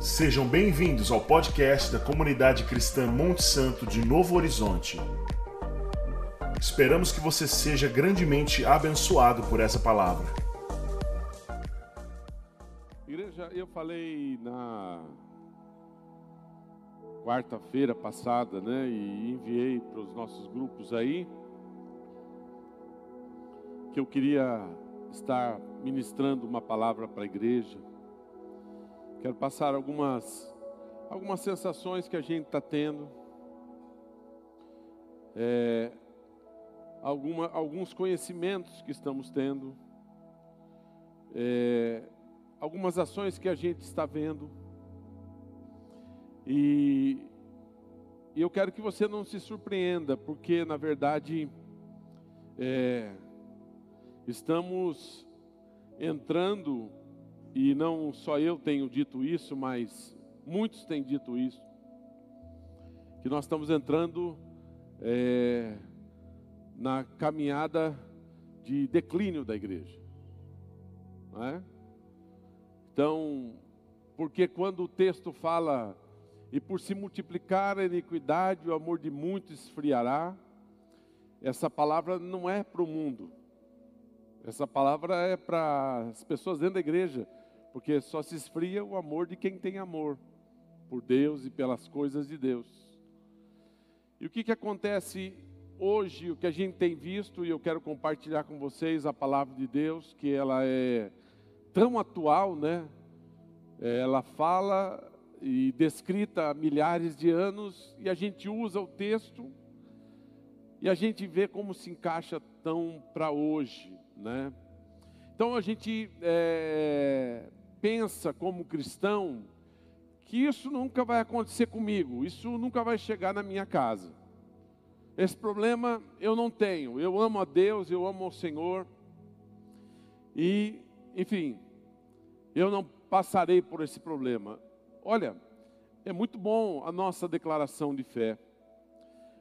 Sejam bem-vindos ao podcast da comunidade cristã Monte Santo de Novo Horizonte. Esperamos que você seja grandemente abençoado por essa palavra. Igreja, eu falei na quarta-feira passada, né, e enviei para os nossos grupos aí, que eu queria estar ministrando uma palavra para a igreja. Quero passar algumas, algumas sensações que a gente está tendo. É, alguma, alguns conhecimentos que estamos tendo. É, algumas ações que a gente está vendo. E, e, eu quero que você não se surpreenda, porque na verdade é, estamos entrando, e não só eu tenho dito isso, mas muitos têm dito isso, que nós estamos entrando é, na caminhada de declínio da igreja. Não é? Então, porque quando o texto fala, e por se multiplicar a iniquidade, o amor de muitos esfriará, essa palavra não é para o mundo, essa palavra é para as pessoas dentro da igreja, porque só se esfria o amor de quem tem amor por Deus e pelas coisas de Deus. E o que, que acontece hoje, o que a gente tem visto, e eu quero compartilhar com vocês a palavra de Deus, que ela é tão atual, né? Ela fala e descrita há milhares de anos, e a gente usa o texto e a gente vê como se encaixa tão para hoje né? Então a gente é, pensa como cristão que isso nunca vai acontecer comigo, isso nunca vai chegar na minha casa. Esse problema eu não tenho. Eu amo a Deus, eu amo o Senhor. E, enfim, eu não passarei por esse problema. Olha, é muito bom a nossa declaração de fé.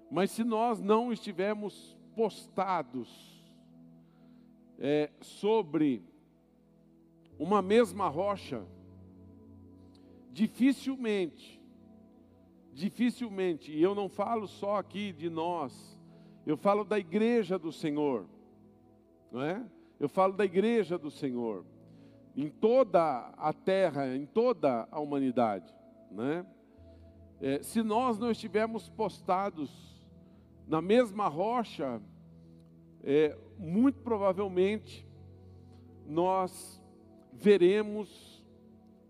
Mas se nós não estivermos postados é, sobre uma mesma rocha, dificilmente, dificilmente, e eu não falo só aqui de nós, eu falo da igreja do Senhor, não é? Eu falo da igreja do Senhor, em toda a terra, em toda a humanidade, né? É, se nós não estivermos postados na mesma rocha, é, muito provavelmente nós veremos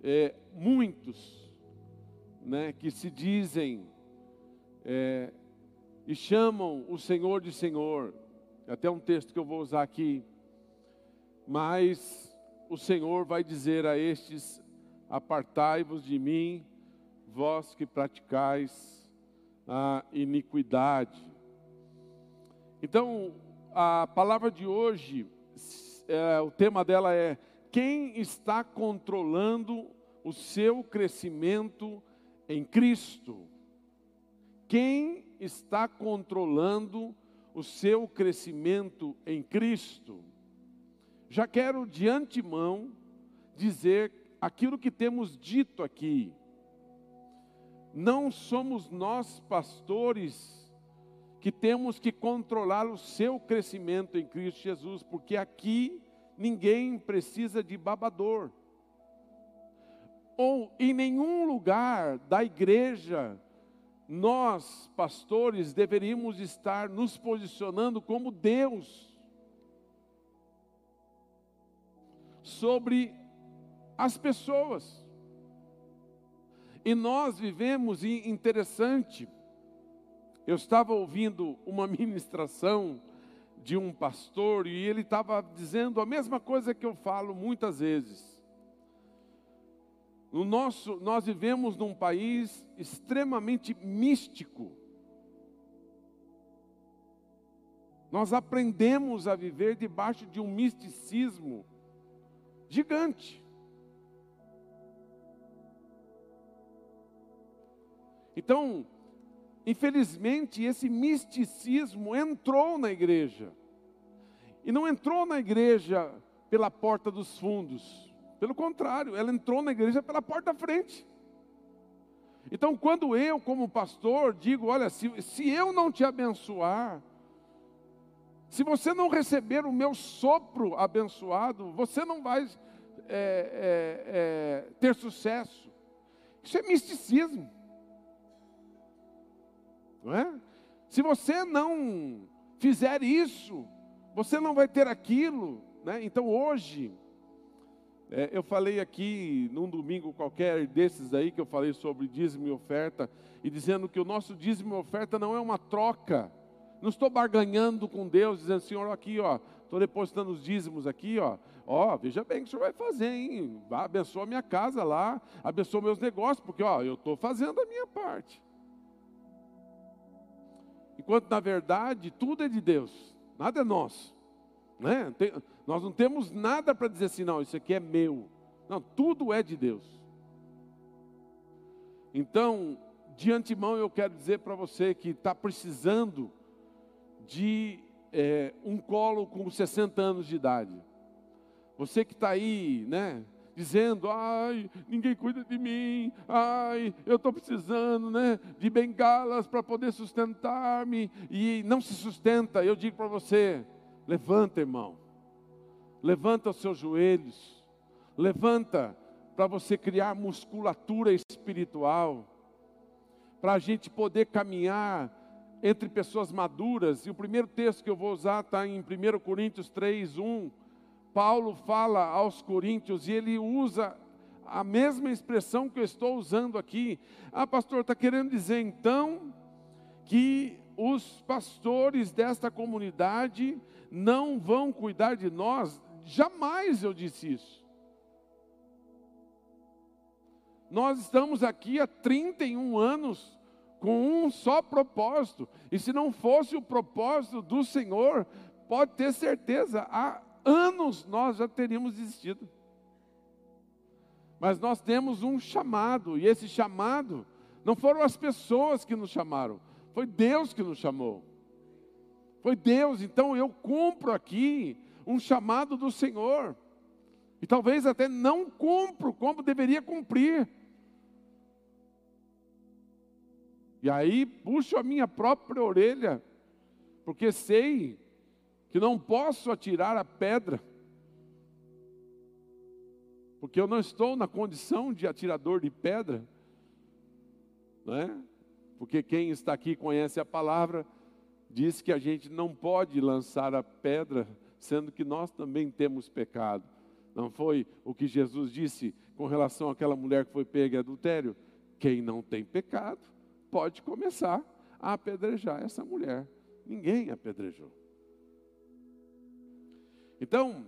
é, muitos né, que se dizem é, e chamam o Senhor de Senhor. Até um texto que eu vou usar aqui. Mas o Senhor vai dizer a estes: Apartai-vos de mim, vós que praticais a iniquidade. Então, a palavra de hoje, é, o tema dela é: quem está controlando o seu crescimento em Cristo? Quem está controlando o seu crescimento em Cristo? Já quero de antemão dizer aquilo que temos dito aqui. Não somos nós, pastores, que temos que controlar o seu crescimento em Cristo Jesus, porque aqui ninguém precisa de babador. Ou em nenhum lugar da igreja nós, pastores, deveríamos estar nos posicionando como Deus sobre as pessoas. E nós vivemos interessante eu estava ouvindo uma ministração de um pastor e ele estava dizendo a mesma coisa que eu falo muitas vezes. No nosso, nós vivemos num país extremamente místico. Nós aprendemos a viver debaixo de um misticismo gigante. Então, Infelizmente, esse misticismo entrou na igreja. E não entrou na igreja pela porta dos fundos. Pelo contrário, ela entrou na igreja pela porta da frente. Então, quando eu, como pastor, digo: olha, se, se eu não te abençoar, se você não receber o meu sopro abençoado, você não vai é, é, é, ter sucesso. Isso é misticismo. Não é? Se você não fizer isso, você não vai ter aquilo. Né? Então hoje, é, eu falei aqui num domingo qualquer desses aí que eu falei sobre dízimo e oferta, e dizendo que o nosso dízimo e oferta não é uma troca. Não estou barganhando com Deus, dizendo, Senhor, aqui, ó, estou depositando os dízimos aqui, ó. Ó, veja bem o que o senhor vai fazer, hein? Abençoa minha casa lá, abençoa meus negócios, porque ó, eu estou fazendo a minha parte. Enquanto na verdade tudo é de Deus, nada é nosso. Né? Tem, nós não temos nada para dizer assim, não, isso aqui é meu. Não, tudo é de Deus. Então, de antemão eu quero dizer para você que está precisando de é, um colo com 60 anos de idade. Você que está aí, né? Dizendo, ai, ninguém cuida de mim, ai, eu estou precisando, né? De bengalas para poder sustentar-me e não se sustenta. Eu digo para você, levanta, irmão, levanta os seus joelhos, levanta para você criar musculatura espiritual, para a gente poder caminhar entre pessoas maduras, e o primeiro texto que eu vou usar está em 1 Coríntios 3, 1. Paulo fala aos Coríntios e ele usa a mesma expressão que eu estou usando aqui. Ah, pastor, está querendo dizer então que os pastores desta comunidade não vão cuidar de nós? Jamais eu disse isso. Nós estamos aqui há 31 anos com um só propósito. E se não fosse o propósito do Senhor, pode ter certeza, há anos nós já teríamos desistido. Mas nós temos um chamado, e esse chamado não foram as pessoas que nos chamaram, foi Deus que nos chamou. Foi Deus, então eu cumpro aqui um chamado do Senhor. E talvez até não cumpro como deveria cumprir. E aí puxo a minha própria orelha, porque sei que não posso atirar a pedra, porque eu não estou na condição de atirador de pedra, não é? Porque quem está aqui conhece a palavra, diz que a gente não pode lançar a pedra, sendo que nós também temos pecado. Não foi o que Jesus disse com relação àquela mulher que foi pega em adultério? Quem não tem pecado, pode começar a apedrejar essa mulher. Ninguém apedrejou. Então,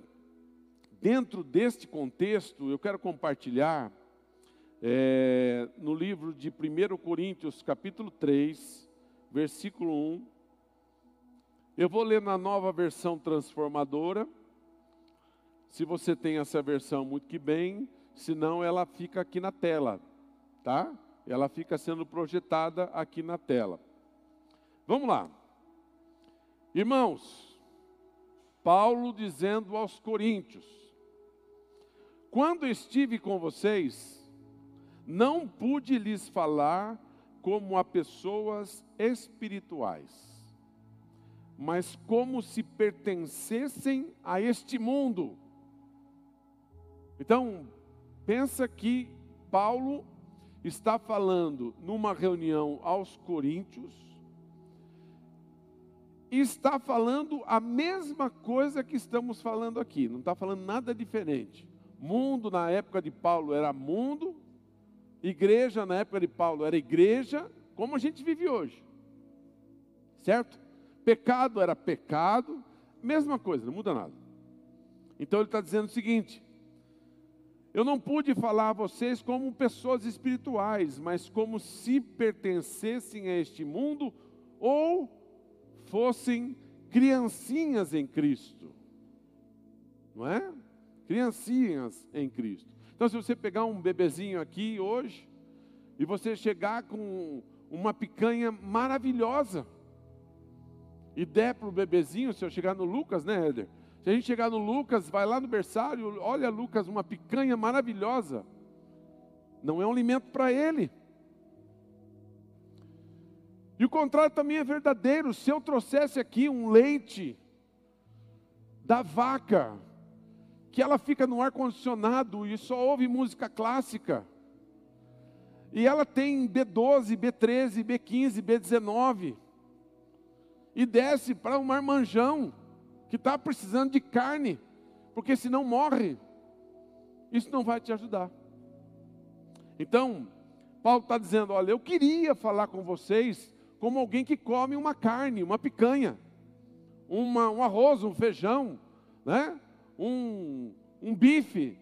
dentro deste contexto, eu quero compartilhar é, no livro de 1 Coríntios, capítulo 3, versículo 1. Eu vou ler na nova versão transformadora. Se você tem essa versão, muito que bem, senão ela fica aqui na tela, tá? ela fica sendo projetada aqui na tela. Vamos lá. Irmãos, Paulo dizendo aos Coríntios: Quando estive com vocês, não pude lhes falar como a pessoas espirituais, mas como se pertencessem a este mundo. Então, pensa que Paulo está falando numa reunião aos Coríntios, está falando a mesma coisa que estamos falando aqui, não está falando nada diferente. Mundo na época de Paulo era mundo, igreja na época de Paulo era igreja, como a gente vive hoje, certo? Pecado era pecado, mesma coisa, não muda nada. Então ele está dizendo o seguinte: eu não pude falar a vocês como pessoas espirituais, mas como se pertencessem a este mundo ou fossem criancinhas em Cristo. Não é? Criancinhas em Cristo. Então, se você pegar um bebezinho aqui hoje e você chegar com uma picanha maravilhosa e der para o bebezinho, se eu chegar no Lucas, né, Éder? Se a gente chegar no Lucas, vai lá no berçário, olha Lucas, uma picanha maravilhosa. Não é um alimento para ele. E o contrário também é verdadeiro. Se eu trouxesse aqui um leite da vaca, que ela fica no ar condicionado e só ouve música clássica, e ela tem B12, B13, B15, B19, e desce para um marmanjão que está precisando de carne, porque senão morre. Isso não vai te ajudar. Então, Paulo está dizendo: olha, eu queria falar com vocês como alguém que come uma carne, uma picanha, uma, um arroz, um feijão, né? um, um bife.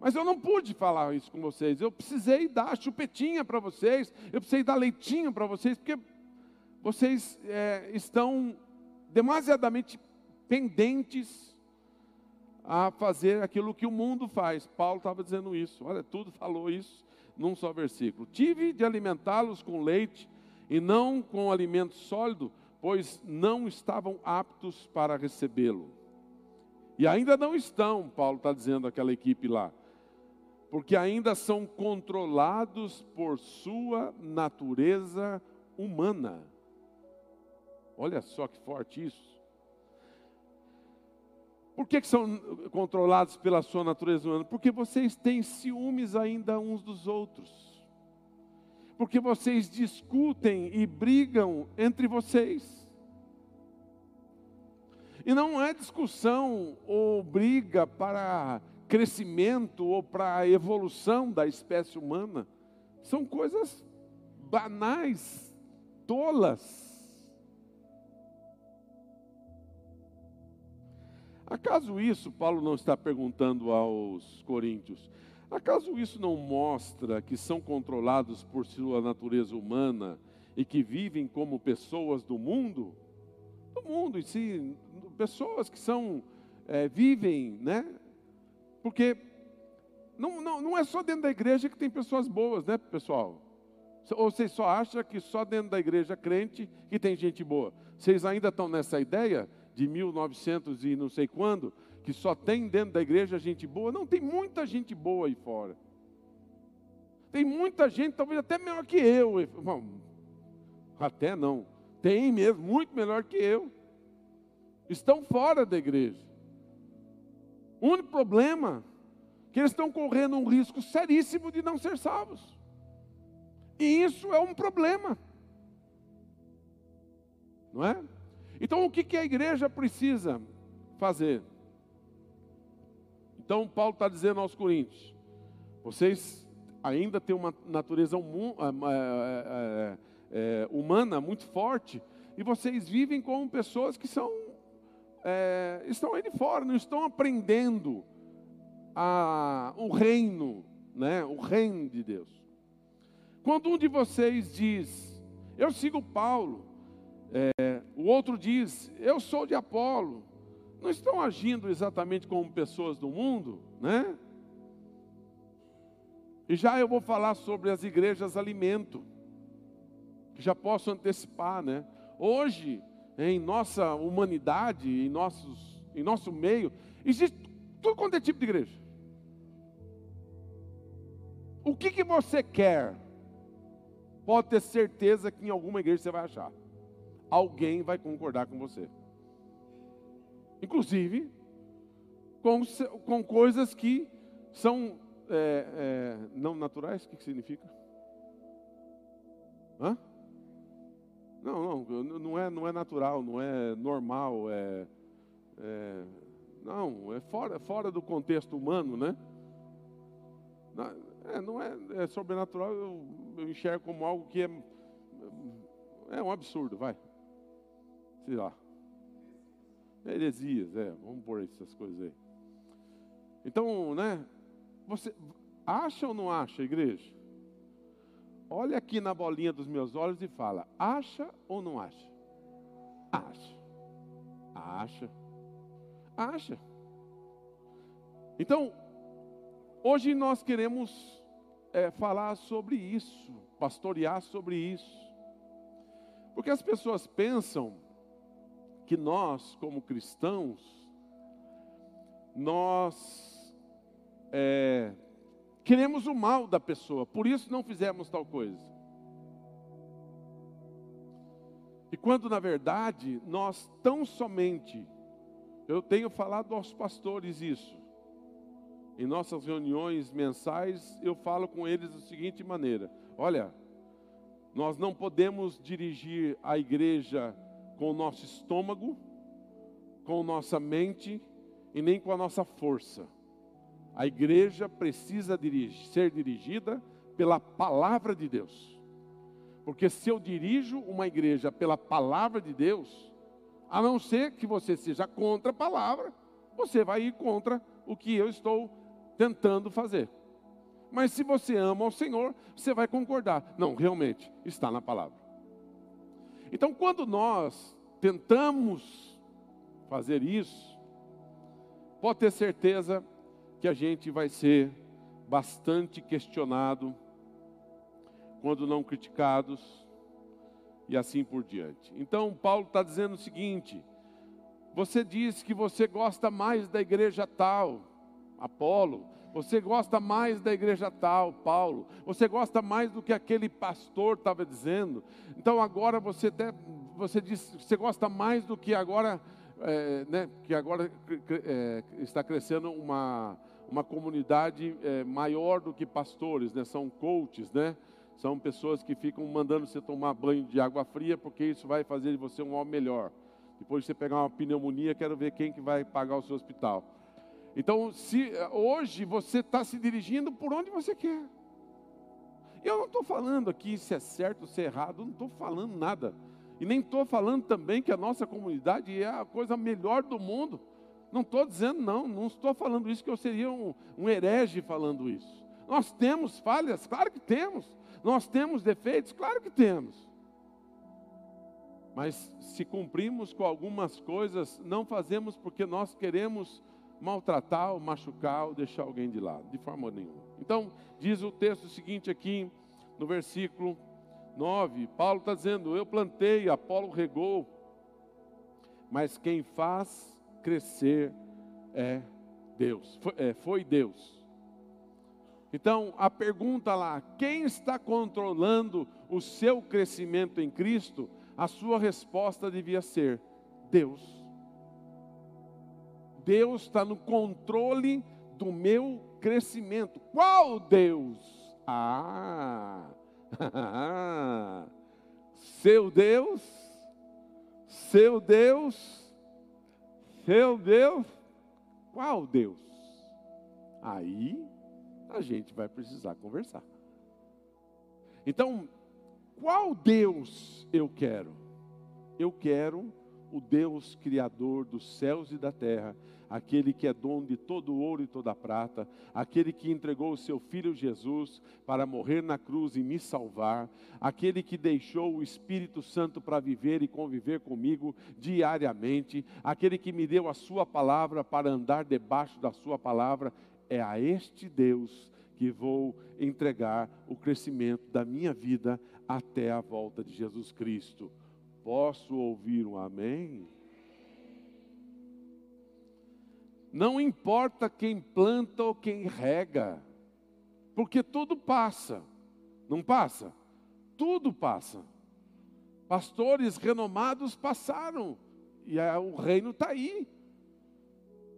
Mas eu não pude falar isso com vocês. Eu precisei dar chupetinha para vocês, eu precisei dar leitinho para vocês, porque vocês é, estão demasiadamente pendentes a fazer aquilo que o mundo faz. Paulo estava dizendo isso. Olha, tudo falou isso num só versículo. Tive de alimentá-los com leite e não com alimento sólido, pois não estavam aptos para recebê-lo. E ainda não estão, Paulo está dizendo àquela equipe lá, porque ainda são controlados por sua natureza humana. Olha só que forte isso. Por que, que são controlados pela sua natureza humana? Porque vocês têm ciúmes ainda uns dos outros. Porque vocês discutem e brigam entre vocês. E não é discussão ou briga para crescimento ou para evolução da espécie humana. São coisas banais, tolas. Acaso isso, Paulo não está perguntando aos coríntios, acaso isso não mostra que são controlados por sua natureza humana e que vivem como pessoas do mundo? Do mundo em si, pessoas que são, é, vivem, né? Porque não, não, não é só dentro da igreja que tem pessoas boas, né, pessoal? Ou vocês só acham que só dentro da igreja crente que tem gente boa? Vocês ainda estão nessa ideia de 1900 e não sei quando, que só tem dentro da igreja gente boa. Não, tem muita gente boa aí fora. Tem muita gente, talvez até melhor que eu. Até não. Tem mesmo, muito melhor que eu. Estão fora da igreja. O único problema é que eles estão correndo um risco seríssimo de não ser salvos. E isso é um problema. Não é? Então, o que, que a igreja precisa fazer? Então, Paulo está dizendo aos coríntios: vocês ainda têm uma natureza é, é, humana muito forte, e vocês vivem como pessoas que são, é, estão aí de fora, não estão aprendendo a, o reino, né, o reino de Deus. Quando um de vocês diz, eu sigo Paulo, é, o outro diz, eu sou de Apolo. Não estão agindo exatamente como pessoas do mundo, né? E já eu vou falar sobre as igrejas alimento, que já posso antecipar, né? Hoje, em nossa humanidade, em, nossos, em nosso meio, existe tudo quanto é tipo de igreja. O que, que você quer? Pode ter certeza que em alguma igreja você vai achar alguém vai concordar com você. Inclusive, com, com coisas que são é, é, não naturais, o que, que significa? Hã? Não, não, não é, não é natural, não é normal, é, é não, é fora, fora do contexto humano, né? É, não é, é sobrenatural, eu, eu enxergo como algo que é, é um absurdo, vai sei lá. Heresias, é, vamos pôr essas coisas aí. Então, né? Você acha ou não acha, igreja? Olha aqui na bolinha dos meus olhos e fala: acha ou não acha? Acha. Acha. Acha. Então, hoje nós queremos é, falar sobre isso, pastorear sobre isso. Porque as pessoas pensam que nós, como cristãos, nós é, queremos o mal da pessoa, por isso não fizemos tal coisa. E quando na verdade nós tão somente, eu tenho falado aos pastores isso, em nossas reuniões mensais, eu falo com eles da seguinte maneira: olha, nós não podemos dirigir a igreja com o nosso estômago, com nossa mente e nem com a nossa força. A igreja precisa dirigir, ser dirigida pela palavra de Deus. Porque se eu dirijo uma igreja pela palavra de Deus, a não ser que você seja contra a palavra, você vai ir contra o que eu estou tentando fazer. Mas se você ama o Senhor, você vai concordar. Não, realmente, está na palavra. Então, quando nós tentamos fazer isso, pode ter certeza que a gente vai ser bastante questionado, quando não criticados, e assim por diante. Então, Paulo está dizendo o seguinte: você diz que você gosta mais da igreja tal, Apolo, você gosta mais da igreja tal, Paulo, você gosta mais do que aquele pastor estava dizendo. Então agora você até, você diz, você gosta mais do que agora, é, né, que agora é, está crescendo uma, uma comunidade é, maior do que pastores, né? São coaches, né? São pessoas que ficam mandando você tomar banho de água fria, porque isso vai fazer de você um homem melhor. Depois de você pegar uma pneumonia, quero ver quem que vai pagar o seu hospital. Então, se hoje você está se dirigindo por onde você quer. Eu não estou falando aqui se é certo ou se é errado, não estou falando nada. E nem estou falando também que a nossa comunidade é a coisa melhor do mundo. Não estou dizendo, não, não estou falando isso que eu seria um, um herege falando isso. Nós temos falhas, claro que temos. Nós temos defeitos, claro que temos. Mas se cumprimos com algumas coisas, não fazemos porque nós queremos maltratar, ou machucar, ou deixar alguém de lado, de forma nenhuma. Então, diz o texto seguinte aqui, no versículo 9: Paulo está dizendo: Eu plantei, Apolo regou, mas quem faz crescer é Deus, foi, é, foi Deus. Então, a pergunta lá: quem está controlando o seu crescimento em Cristo? A sua resposta devia ser: Deus. Deus está no controle do meu crescimento. Qual Deus? Ah, seu Deus, seu Deus, seu Deus, qual Deus? Aí a gente vai precisar conversar. Então, qual Deus eu quero? Eu quero o Deus Criador dos céus e da terra, aquele que é dono de todo o ouro e toda a prata, aquele que entregou o seu filho Jesus para morrer na cruz e me salvar, aquele que deixou o Espírito Santo para viver e conviver comigo diariamente, aquele que me deu a sua palavra para andar debaixo da sua palavra, é a este Deus que vou entregar o crescimento da minha vida até a volta de Jesus Cristo. Posso ouvir um amém? Não importa quem planta ou quem rega, porque tudo passa, não passa? Tudo passa. Pastores renomados passaram, e o reino está aí,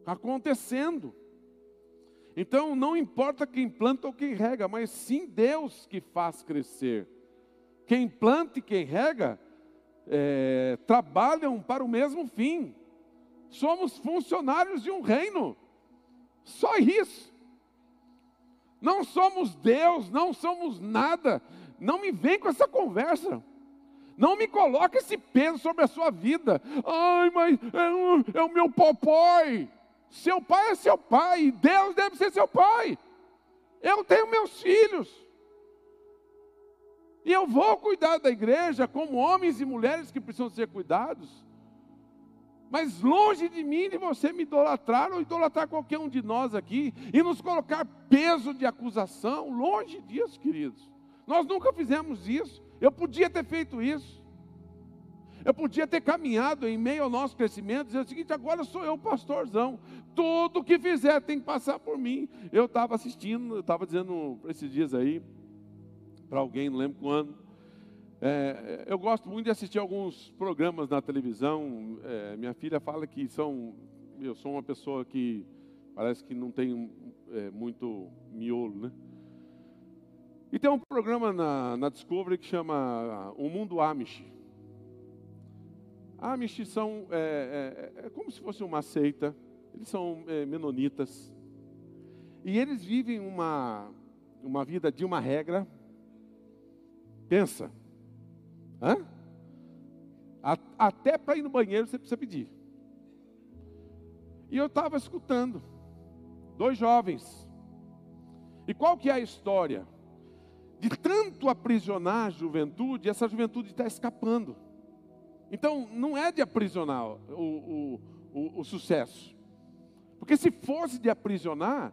acontecendo. Então não importa quem planta ou quem rega, mas sim Deus que faz crescer. Quem planta e quem rega é, trabalham para o mesmo fim. Somos funcionários de um reino. Só isso. Não somos Deus, não somos nada. Não me vem com essa conversa. Não me coloque esse peso sobre a sua vida. Ai, mas é, é o meu papai. Seu pai é seu pai. Deus deve ser seu pai. Eu tenho meus filhos. E eu vou cuidar da igreja como homens e mulheres que precisam ser cuidados. Mas longe de mim de você me idolatrar ou idolatrar qualquer um de nós aqui e nos colocar peso de acusação, longe disso, queridos. Nós nunca fizemos isso. Eu podia ter feito isso. Eu podia ter caminhado em meio ao nosso crescimento, dizer o seguinte: agora sou eu pastorzão. Tudo que fizer tem que passar por mim. Eu estava assistindo, eu estava dizendo esses dias aí, para alguém, não lembro quando. É, eu gosto muito de assistir alguns programas na televisão. É, minha filha fala que são, eu sou uma pessoa que parece que não tem é, muito miolo, né? E tem um programa na, na Discovery que chama O Mundo Amish. Amish são é, é, é como se fosse uma seita. Eles são é, menonitas e eles vivem uma uma vida de uma regra. Pensa, Hã? Até para ir no banheiro você precisa pedir. E eu estava escutando dois jovens. E qual que é a história? De tanto aprisionar a juventude, essa juventude está escapando. Então, não é de aprisionar o, o, o, o sucesso. Porque se fosse de aprisionar,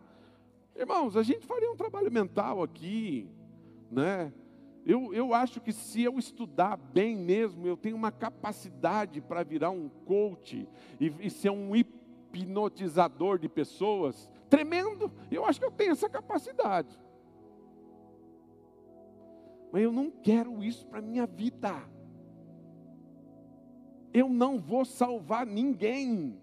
irmãos, a gente faria um trabalho mental aqui, né? Eu, eu acho que se eu estudar bem mesmo, eu tenho uma capacidade para virar um coach e, e ser um hipnotizador de pessoas tremendo. Eu acho que eu tenho essa capacidade. Mas eu não quero isso para a minha vida. Eu não vou salvar ninguém.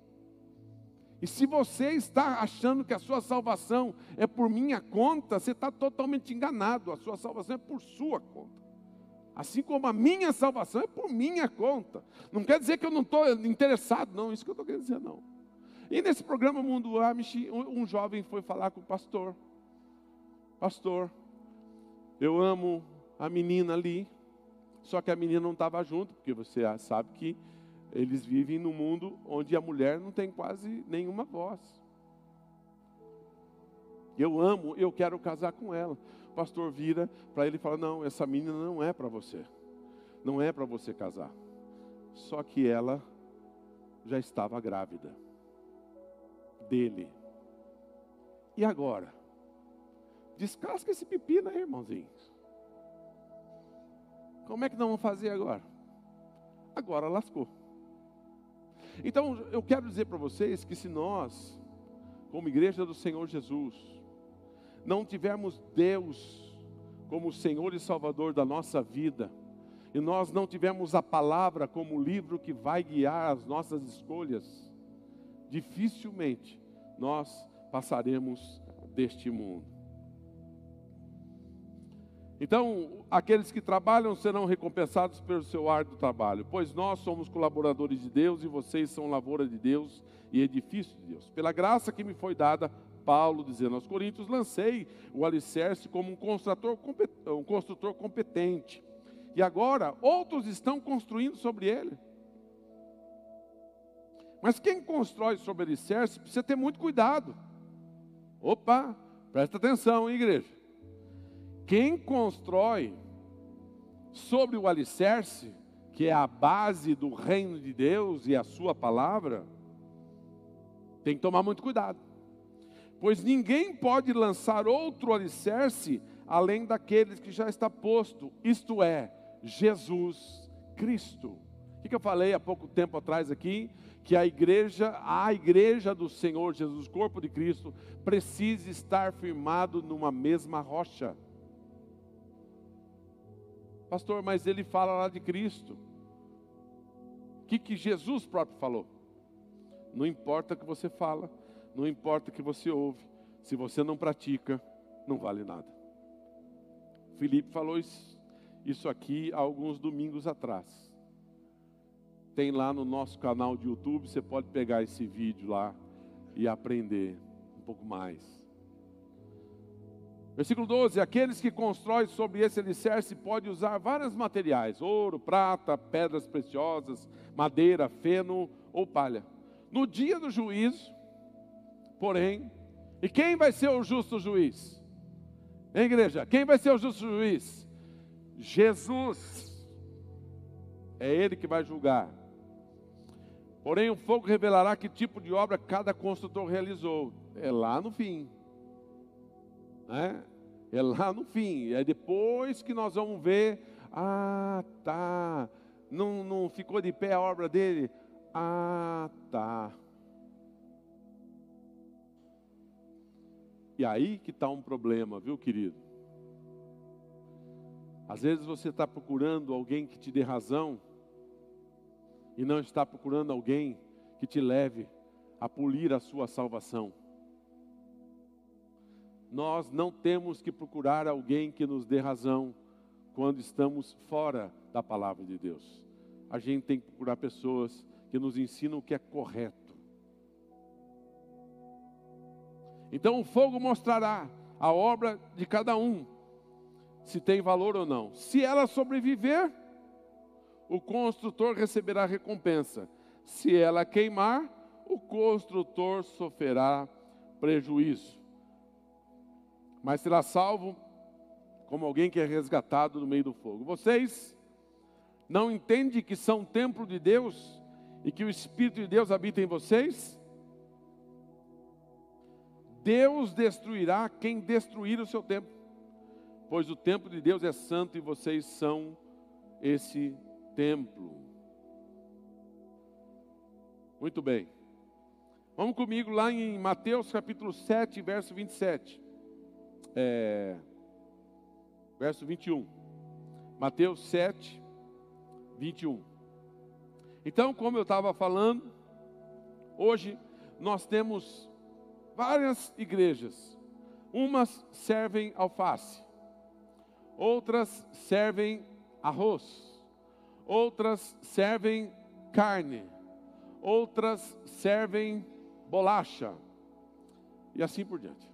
E se você está achando que a sua salvação é por minha conta, você está totalmente enganado. A sua salvação é por sua conta. Assim como a minha salvação é por minha conta. Não quer dizer que eu não estou interessado, não. Isso que eu estou querendo dizer, não. E nesse programa Mundo Amish, um, jovem foi falar com o pastor. Pastor, eu amo a menina ali, só que a menina não estava junto, porque você sabe que eles vivem num mundo onde a mulher não tem quase nenhuma voz. Eu amo, eu quero casar com ela. O pastor vira para ele e fala: Não, essa menina não é para você. Não é para você casar. Só que ela já estava grávida dele. E agora? Descasca esse pepino aí, irmãozinhos. Como é que nós vamos fazer agora? Agora lascou. Então, eu quero dizer para vocês que se nós, como igreja do Senhor Jesus, não tivermos Deus como Senhor e Salvador da nossa vida, e nós não tivermos a palavra como livro que vai guiar as nossas escolhas, dificilmente nós passaremos deste mundo. Então, aqueles que trabalham serão recompensados pelo seu árduo trabalho, pois nós somos colaboradores de Deus e vocês são lavoura de Deus e edifício de Deus. Pela graça que me foi dada, Paulo dizendo aos Coríntios, lancei o alicerce como um construtor, um construtor competente. E agora outros estão construindo sobre ele. Mas quem constrói sobre o alicerce precisa ter muito cuidado. Opa, presta atenção, hein, igreja. Quem constrói sobre o alicerce, que é a base do reino de Deus e a sua palavra, tem que tomar muito cuidado. Pois ninguém pode lançar outro alicerce além daqueles que já está posto, isto é, Jesus Cristo. O que eu falei há pouco tempo atrás aqui? Que a igreja, a igreja do Senhor Jesus, corpo de Cristo, precisa estar firmado numa mesma rocha. Pastor, mas ele fala lá de Cristo. O que, que Jesus próprio falou? Não importa o que você fala, não importa o que você ouve, se você não pratica, não vale nada. Felipe falou isso, isso aqui há alguns domingos atrás. Tem lá no nosso canal de YouTube, você pode pegar esse vídeo lá e aprender um pouco mais. Versículo 12: Aqueles que constroem sobre esse alicerce podem usar vários materiais: ouro, prata, pedras preciosas, madeira, feno ou palha. No dia do juízo, porém, e quem vai ser o justo juiz? Hein, igreja? Quem vai ser o justo juiz? Jesus. É Ele que vai julgar. Porém, o fogo revelará que tipo de obra cada construtor realizou. É lá no fim. Né? É lá no fim. É depois que nós vamos ver. Ah, tá. Não, não ficou de pé a obra dele? Ah, tá. E aí que está um problema, viu, querido? Às vezes você está procurando alguém que te dê razão e não está procurando alguém que te leve a polir a sua salvação. Nós não temos que procurar alguém que nos dê razão quando estamos fora da palavra de Deus. A gente tem que procurar pessoas que nos ensinam o que é correto. Então o fogo mostrará a obra de cada um, se tem valor ou não. Se ela sobreviver, o construtor receberá recompensa. Se ela queimar, o construtor sofrerá prejuízo. Mas será salvo como alguém que é resgatado no meio do fogo. Vocês não entendem que são templo de Deus e que o Espírito de Deus habita em vocês? Deus destruirá quem destruir o seu templo, pois o templo de Deus é santo e vocês são esse templo. Muito bem. Vamos comigo lá em Mateus capítulo 7, verso 27. É, verso 21. Mateus 7, 21. Então, como eu estava falando, hoje nós temos várias igrejas. Umas servem alface, outras servem arroz, outras servem carne, outras servem bolacha e assim por diante.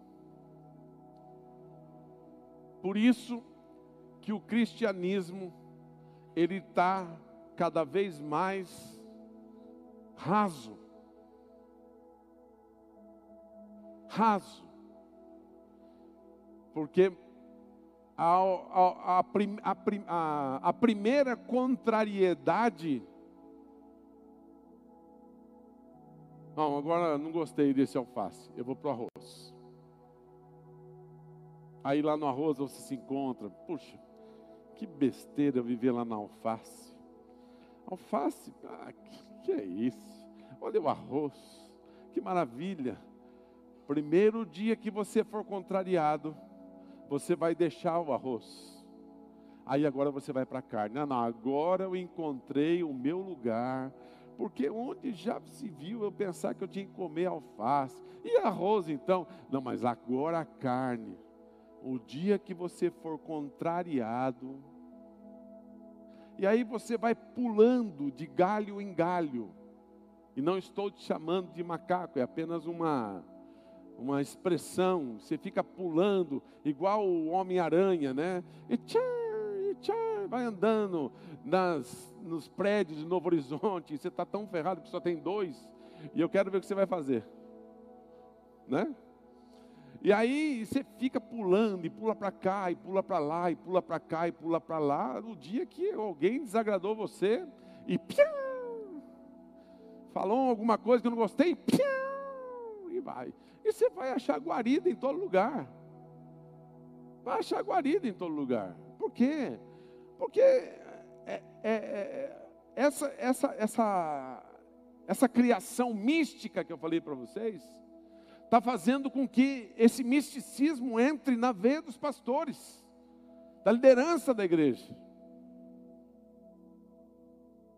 Por isso que o cristianismo ele está cada vez mais raso raso. Porque a, a, a, a, primeira contrariedade. Não, agora não gostei desse alface, eu vou para o arroz. Aí lá no arroz você se encontra, puxa, que besteira viver lá na alface. Alface, ah, que, que é isso? Olha o arroz, que maravilha. Primeiro dia que você for contrariado, você vai deixar o arroz. Aí agora você vai para a carne. Não, não, agora eu encontrei o meu lugar. Porque onde já se viu eu pensar que eu tinha que comer alface. E arroz então? Não, mas agora a carne. O dia que você for contrariado, e aí você vai pulando de galho em galho. E não estou te chamando de macaco, é apenas uma uma expressão, você fica pulando, igual o Homem-Aranha, né? E tchá, e tchá, vai andando nas, nos prédios de Novo Horizonte, você está tão ferrado que só tem dois, e eu quero ver o que você vai fazer, né? E aí você fica pulando, e pula para cá, e pula para lá, e pula para cá, e pula para lá, no dia que alguém desagradou você, e piá, falou alguma coisa que eu não gostei, piá, e vai. E você vai achar guarida em todo lugar. Vai achar guarida em todo lugar. Por quê? Porque é, é, é, essa, essa, essa, essa criação mística que eu falei para vocês, está fazendo com que esse misticismo entre na veia dos pastores, da liderança da igreja.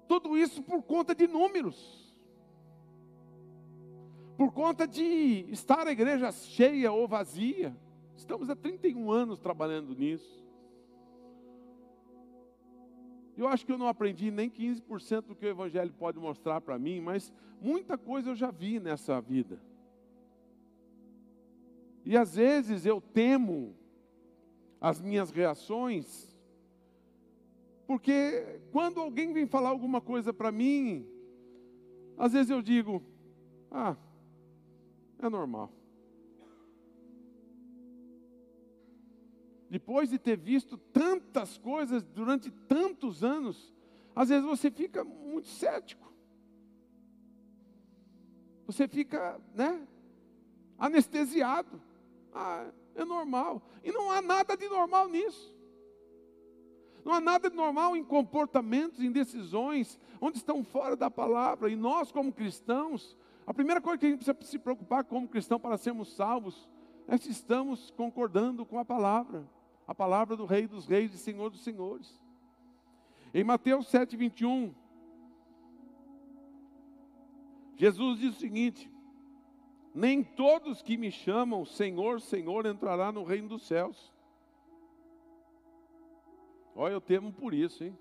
Tudo isso por conta de números por conta de estar a igreja cheia ou vazia. Estamos há 31 anos trabalhando nisso. Eu acho que eu não aprendi nem 15% do que o Evangelho pode mostrar para mim, mas muita coisa eu já vi nessa vida. E às vezes eu temo as minhas reações, porque quando alguém vem falar alguma coisa para mim, às vezes eu digo: ah, é normal. Depois de ter visto tantas coisas durante tantos anos, às vezes você fica muito cético. Você fica, né, anestesiado. Ah, é normal. E não há nada de normal nisso. Não há nada de normal em comportamentos, em decisões, onde estão fora da palavra. E nós, como cristãos, a primeira coisa que a gente precisa se preocupar como cristão para sermos salvos é se estamos concordando com a palavra. a palavra do Rei dos Reis e Senhor dos Senhores. Em Mateus 7, 21, Jesus diz o seguinte: Nem todos que me chamam Senhor, Senhor entrará no reino dos céus. Olha, eu temo por isso, hein?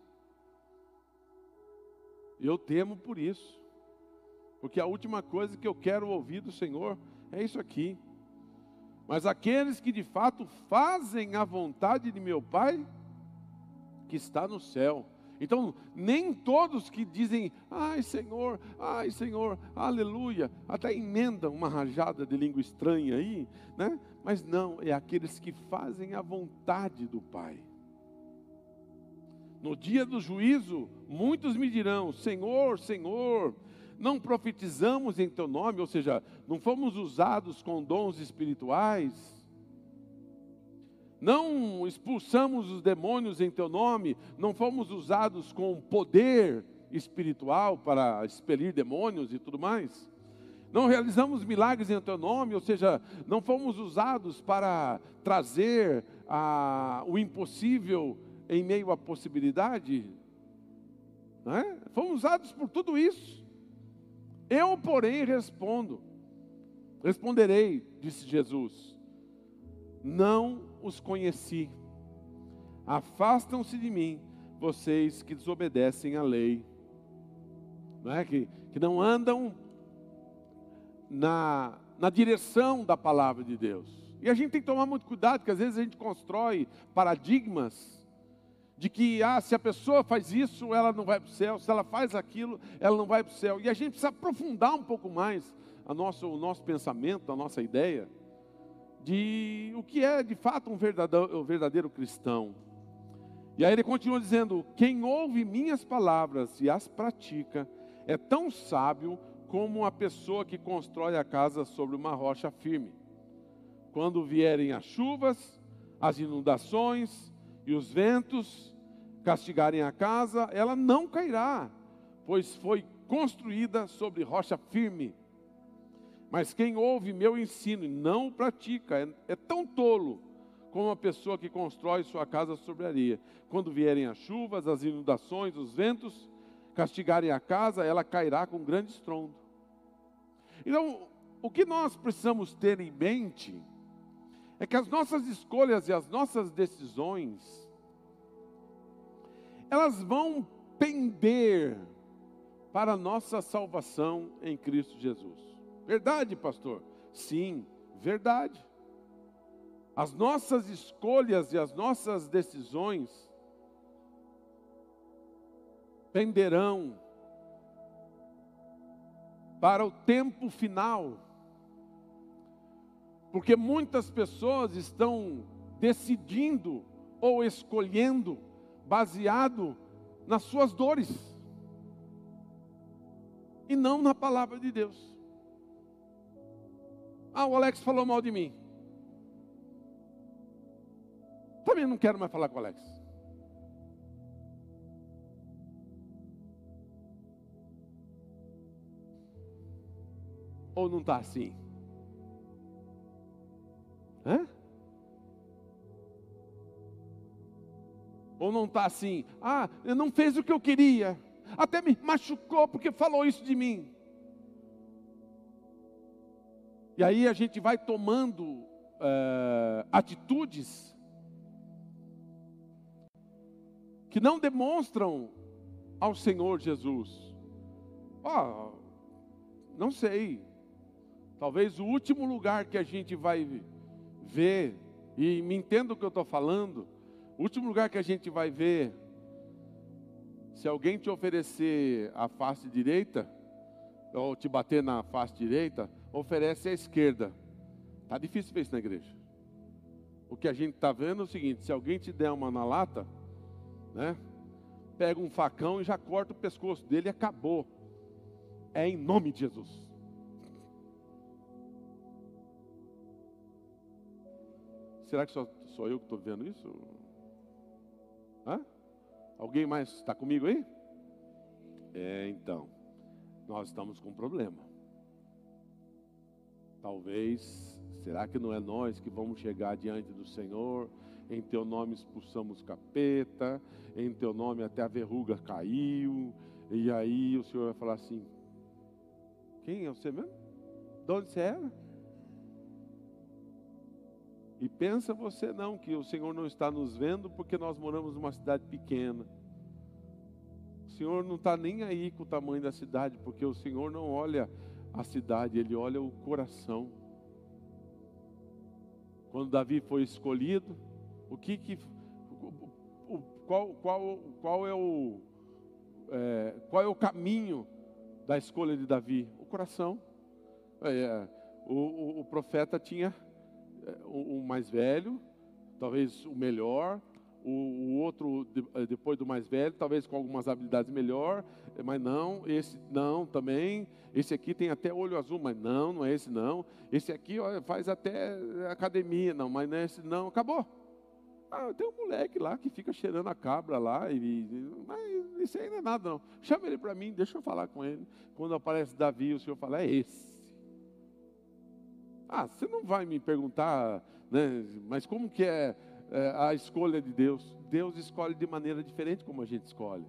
Eu temo por isso. Porque a última coisa que eu quero ouvir do Senhor é isso aqui. Mas aqueles que de fato fazem a vontade de meu Pai, que está no céu. Então, nem todos que dizem, ai Senhor, ai Senhor, aleluia, até emendam uma rajada de língua estranha aí, né? Mas não, é aqueles que fazem a vontade do Pai. No dia do juízo, muitos me dirão: Senhor, Senhor, não profetizamos em teu nome, ou seja, não fomos usados com dons espirituais, não expulsamos os demônios em teu nome, não fomos usados com poder espiritual para expelir demônios e tudo mais. Não realizamos milagres em teu nome, ou seja, não fomos usados para trazer a, o impossível em meio à possibilidade. É? Fomos usados por tudo isso. Eu, porém, respondo, responderei, disse Jesus, não os conheci. Afastam-se de mim, vocês que desobedecem à lei. Não é? que, que não andam na, na direção da palavra de Deus. E a gente tem que tomar muito cuidado, porque às vezes a gente constrói paradigmas de que ah, se a pessoa faz isso, ela não vai para o céu, se ela faz aquilo, ela não vai para o céu. E a gente precisa aprofundar um pouco mais a nosso, o nosso pensamento, a nossa ideia de o que é de fato um verdadeiro, um verdadeiro cristão. E aí ele continua dizendo: Quem ouve minhas palavras e as pratica é tão sábio como a pessoa que constrói a casa sobre uma rocha firme. Quando vierem as chuvas, as inundações e os ventos castigarem a casa, ela não cairá, pois foi construída sobre rocha firme. Mas quem ouve meu ensino e não o pratica é, é tão tolo como uma pessoa que constrói sua casa sobre areia. Quando vierem as chuvas, as inundações, os ventos castigarem a casa, ela cairá com grande estrondo. Então, o que nós precisamos ter em mente é que as nossas escolhas e as nossas decisões elas vão pender para a nossa salvação em Cristo Jesus. Verdade, pastor? Sim, verdade. As nossas escolhas e as nossas decisões penderão para o tempo final. Porque muitas pessoas estão decidindo ou escolhendo baseado nas suas dores e não na palavra de Deus. Ah, o Alex falou mal de mim. Também não quero mais falar com o Alex. Ou não está assim? Hã? Ou não está assim? Ah, não fez o que eu queria. Até me machucou porque falou isso de mim. E aí a gente vai tomando é, atitudes que não demonstram ao Senhor Jesus. Ó, oh, não sei. Talvez o último lugar que a gente vai ver, e me entenda o que eu estou falando, o último lugar que a gente vai ver, se alguém te oferecer a face direita, ou te bater na face direita, oferece à esquerda. Está difícil ver isso na igreja. O que a gente está vendo é o seguinte: se alguém te der uma na lata, né, pega um facão e já corta o pescoço dele e acabou. É em nome de Jesus. Será que só sou eu que estou vendo isso? Hã? Alguém mais está comigo aí? É, então, nós estamos com um problema. Talvez, será que não é nós que vamos chegar diante do Senhor em teu nome expulsamos capeta, em teu nome até a verruga caiu. E aí o Senhor vai falar assim: Quem é você mesmo? De onde você era? E pensa você não que o Senhor não está nos vendo porque nós moramos numa cidade pequena. O Senhor não está nem aí com o tamanho da cidade, porque o Senhor não olha a cidade, Ele olha o coração. Quando Davi foi escolhido, o que que o, qual, qual, qual é o é, qual é o caminho da escolha de Davi? O coração. É, o, o, o, profeta tinha é, o, o, mais velho, talvez o melhor, o, outro é, depois do mais velho, talvez com algumas habilidades melhor, mas não, esse não também. Esse aqui tem até olho azul, mas não, não é esse não. Esse aqui ó, faz até academia, não, mas não é esse não. Acabou. Ah, tem um moleque lá que fica cheirando a cabra lá, e, mas isso não é nada não. Chama ele para mim, deixa eu falar com ele. Quando aparece Davi, o senhor fala, é esse. Ah, você não vai me perguntar, né, mas como que é, é a escolha de Deus? Deus escolhe de maneira diferente como a gente escolhe.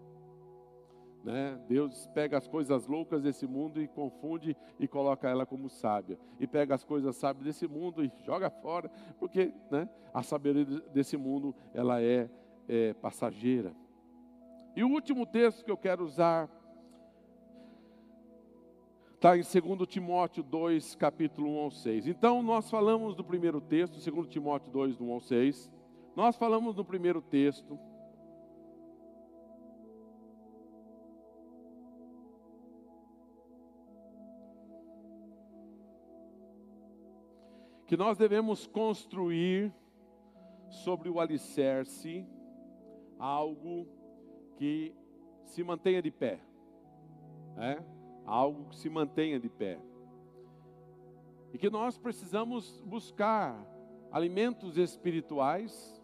Né? Deus pega as coisas loucas desse mundo e confunde e coloca ela como sábia. E pega as coisas sábias desse mundo e joga fora, porque né, a sabedoria desse mundo ela é, é passageira. E o último texto que eu quero usar está em 2 Timóteo 2, capítulo 1 ao 6. Então, nós falamos do primeiro texto, 2 Timóteo 2, do 1 ao 6. Nós falamos no primeiro texto que nós devemos construir sobre o alicerce algo que se mantenha de pé, é? algo que se mantenha de pé, e que nós precisamos buscar alimentos espirituais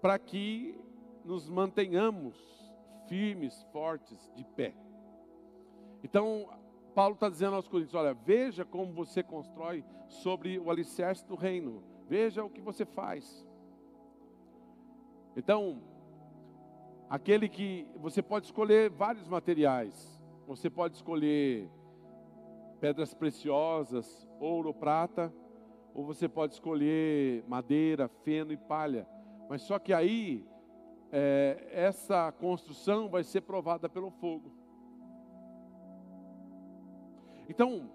para que nos mantenhamos firmes, fortes, de pé. Então, Paulo está dizendo aos Coríntios: olha, veja como você constrói sobre o alicerce do reino, veja o que você faz. Então, aquele que você pode escolher vários materiais, você pode escolher pedras preciosas, ouro, prata, ou você pode escolher madeira, feno e palha. Mas só que aí é, essa construção vai ser provada pelo fogo. Então,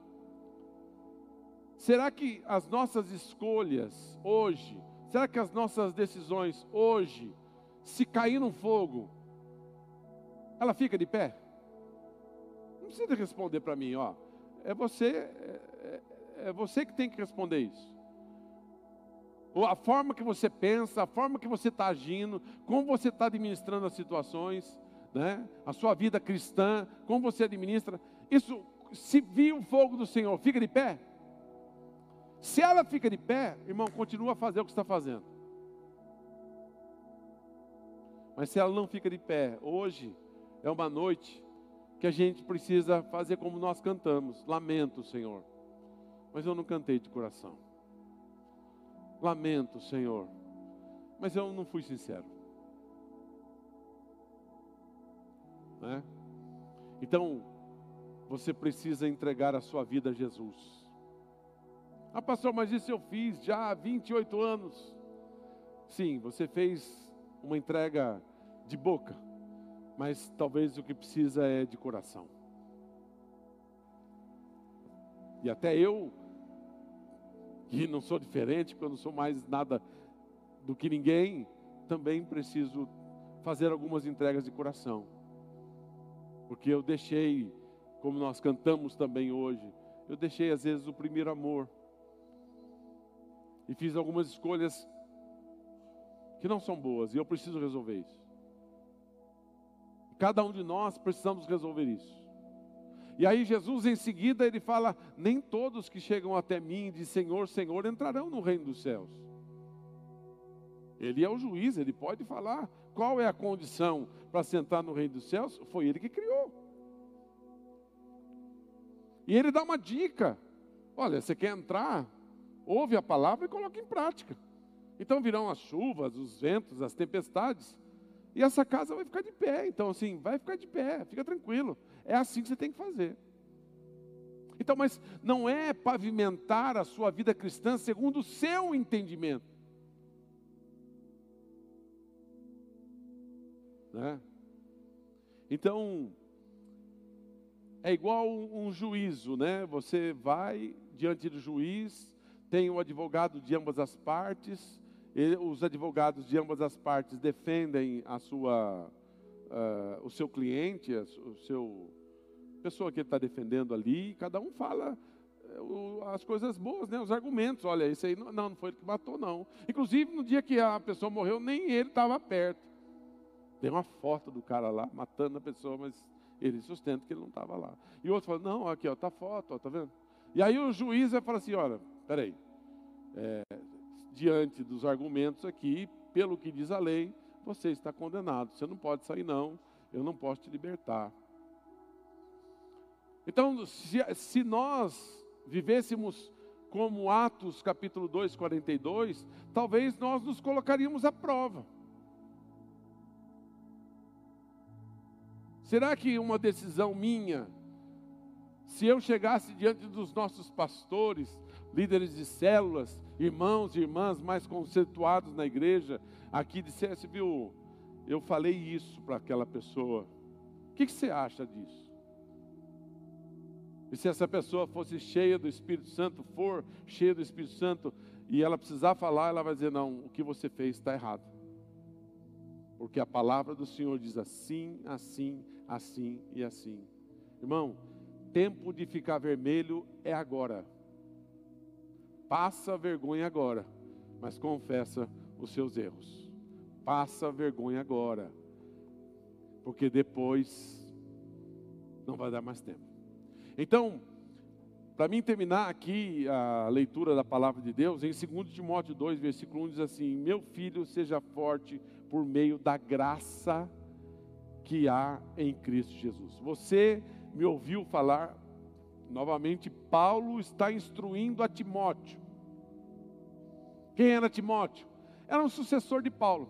será que as nossas escolhas hoje, será que as nossas decisões hoje, se cair no fogo, ela fica de pé? Não precisa responder para mim, ó. É você, é, é, é você que tem que responder isso. A forma que você pensa, a forma que você está agindo, como você está administrando as situações, né? a sua vida cristã, como você administra, isso se vir o fogo do Senhor, fica de pé? Se ela fica de pé, irmão, continua a fazer o que está fazendo. Mas se ela não fica de pé, hoje é uma noite que a gente precisa fazer como nós cantamos. Lamento, Senhor. Mas eu não cantei de coração. Lamento, Senhor. Mas eu não fui sincero. Né? Então, você precisa entregar a sua vida a Jesus. Ah, pastor, mas isso eu fiz já há 28 anos. Sim, você fez uma entrega de boca, mas talvez o que precisa é de coração. E até eu, que não sou diferente, porque eu não sou mais nada do que ninguém, também preciso fazer algumas entregas de coração. Porque eu deixei como nós cantamos também hoje, eu deixei às vezes o primeiro amor e fiz algumas escolhas que não são boas e eu preciso resolver isso. Cada um de nós precisamos resolver isso. E aí Jesus em seguida ele fala: nem todos que chegam até mim de Senhor, Senhor entrarão no reino dos céus. Ele é o juiz, ele pode falar qual é a condição para sentar no reino dos céus. Foi ele que criou. E ele dá uma dica: olha, você quer entrar? Ouve a palavra e coloque em prática. Então virão as chuvas, os ventos, as tempestades, e essa casa vai ficar de pé. Então, assim, vai ficar de pé, fica tranquilo. É assim que você tem que fazer. Então, mas não é pavimentar a sua vida cristã segundo o seu entendimento. Né? Então, é igual um juízo, né? Você vai diante do juiz, tem o advogado de ambas as partes, os advogados de ambas as partes defendem a sua, uh, o seu cliente, o seu pessoa que ele está defendendo ali, cada um fala uh, as coisas boas, né? Os argumentos. Olha, isso aí não, não foi ele que matou, não. Inclusive no dia que a pessoa morreu, nem ele estava perto. Tem uma foto do cara lá matando a pessoa, mas ele sustenta que ele não estava lá. E o outro fala, não, aqui, ó, tá foto, ó, tá vendo? E aí o juiz vai falar assim, olha, peraí, é, diante dos argumentos aqui, pelo que diz a lei, você está condenado. Você não pode sair, não. Eu não posso te libertar. Então, se, se nós vivêssemos como Atos capítulo 2, 42, talvez nós nos colocaríamos à prova. Será que uma decisão minha, se eu chegasse diante dos nossos pastores, líderes de células, irmãos e irmãs mais conceituados na igreja, aqui dissesse, viu, eu falei isso para aquela pessoa. O que, que você acha disso? E se essa pessoa fosse cheia do Espírito Santo, for cheia do Espírito Santo, e ela precisar falar, ela vai dizer: não, o que você fez está errado. Porque a palavra do Senhor diz assim, assim, assim e assim. Irmão, tempo de ficar vermelho é agora. Passa vergonha agora, mas confessa os seus erros. Passa vergonha agora, porque depois não vai dar mais tempo. Então, para mim terminar aqui a leitura da palavra de Deus, em 2 Timóteo 2, versículo 1 diz assim: Meu filho, seja forte por meio da graça que há em Cristo Jesus. Você me ouviu falar, novamente, Paulo está instruindo a Timóteo quem era Timóteo? Era um sucessor de Paulo.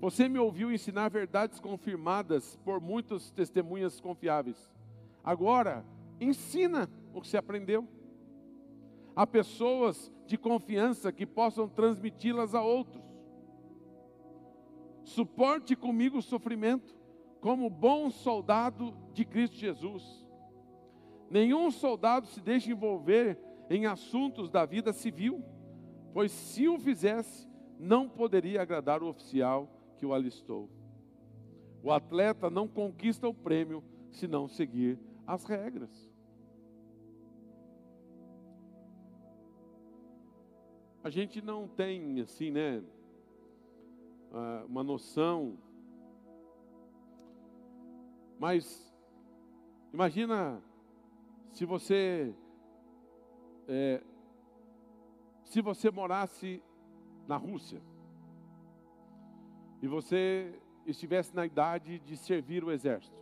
Você me ouviu ensinar verdades confirmadas por muitas testemunhas confiáveis. Agora, ensina o que você aprendeu. Há pessoas de confiança que possam transmiti-las a outros. Suporte comigo o sofrimento, como bom soldado de Cristo Jesus. Nenhum soldado se deixa envolver em assuntos da vida civil pois se o fizesse, não poderia agradar o oficial que o alistou. O atleta não conquista o prêmio se não seguir as regras. A gente não tem, assim, né, ah, uma noção, mas imagina se você é, se você morasse na Rússia e você estivesse na idade de servir o exército,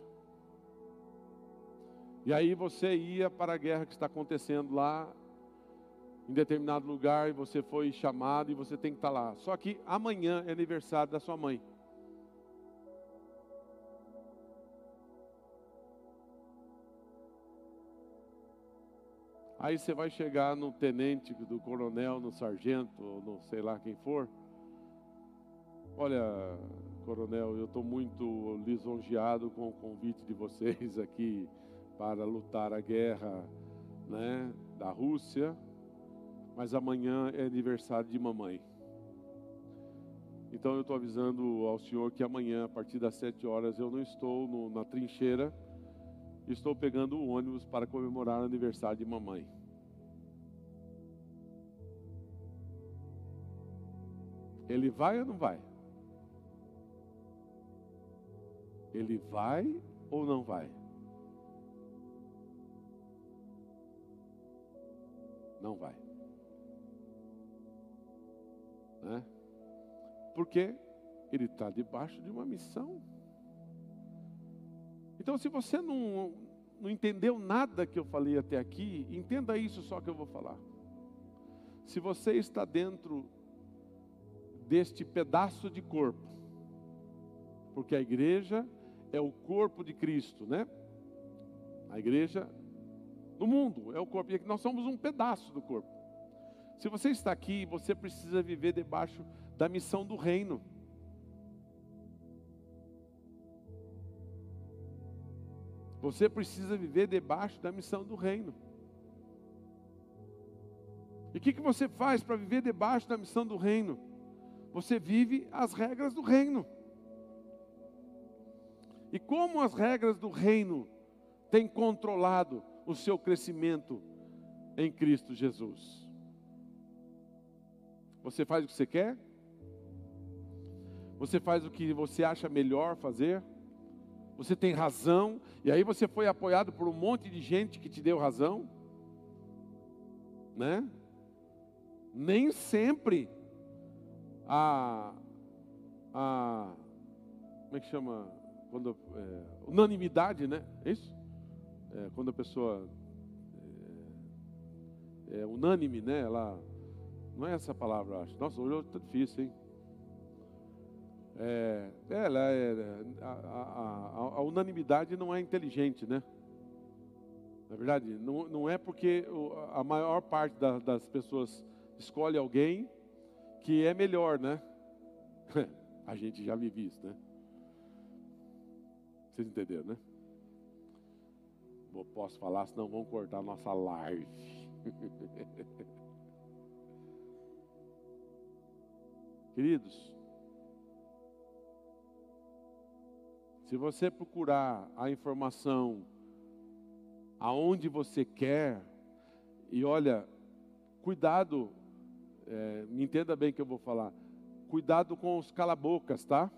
e aí você ia para a guerra que está acontecendo lá, em determinado lugar, e você foi chamado e você tem que estar lá. Só que amanhã é aniversário da sua mãe. Aí você vai chegar no tenente, do coronel, no sargento, ou no sei lá quem for. Olha, coronel, eu estou muito lisonjeado com o convite de vocês aqui para lutar a guerra né, da Rússia, mas amanhã é aniversário de mamãe. Então eu estou avisando ao senhor que amanhã, a partir das sete horas, eu não estou no, na trincheira estou pegando o ônibus para comemorar o aniversário de mamãe. Ele vai ou não vai? Ele vai ou não vai? Não vai. Né? Porque ele está debaixo de uma missão. Então, se você não, não entendeu nada que eu falei até aqui, entenda isso só que eu vou falar. Se você está dentro deste pedaço de corpo. Porque a igreja é o corpo de Cristo, né? A igreja no mundo é o corpo, e nós somos um pedaço do corpo. Se você está aqui, você precisa viver debaixo da missão do reino. Você precisa viver debaixo da missão do reino. E o que, que você faz para viver debaixo da missão do reino? Você vive as regras do reino. E como as regras do reino têm controlado o seu crescimento em Cristo Jesus? Você faz o que você quer? Você faz o que você acha melhor fazer? Você tem razão, e aí você foi apoiado por um monte de gente que te deu razão? Né? Nem sempre a, a como é que chama? Quando, é, unanimidade, né? É isso? É, quando a pessoa é, é, unânime, né? Ela, não é essa palavra, acho. Nossa, hoje está difícil, hein? É, ela é, a, a, a, unanimidade não é inteligente, né? Na verdade, não, não é porque a maior parte da, das pessoas escolhe alguém que é melhor, né? A gente já vive isso, né? Vocês entenderam, né? Não posso falar, senão vão cortar nossa live. Queridos, se você procurar a informação aonde você quer, e olha, cuidado é, me entenda bem que eu vou falar. Cuidado com os calabocas, tá?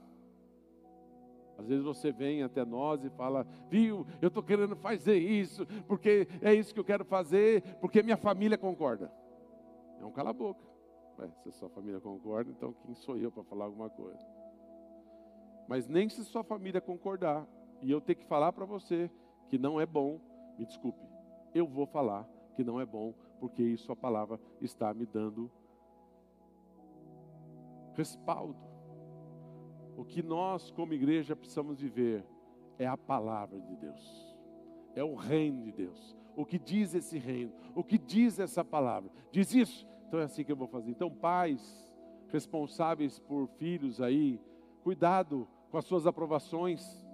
Às vezes você vem até nós e fala, viu, eu estou querendo fazer isso, porque é isso que eu quero fazer, porque minha família concorda. É um cala-boca. Se sua família concorda, então quem sou eu para falar alguma coisa? Mas nem se sua família concordar, e eu ter que falar para você que não é bom, me desculpe, eu vou falar que não é bom, porque isso a palavra está me dando respaldo. O que nós, como igreja, precisamos viver é a palavra de Deus, é o reino de Deus. O que diz esse reino, o que diz essa palavra, diz isso, então é assim que eu vou fazer. Então, pais responsáveis por filhos aí, cuidado com as suas aprovações,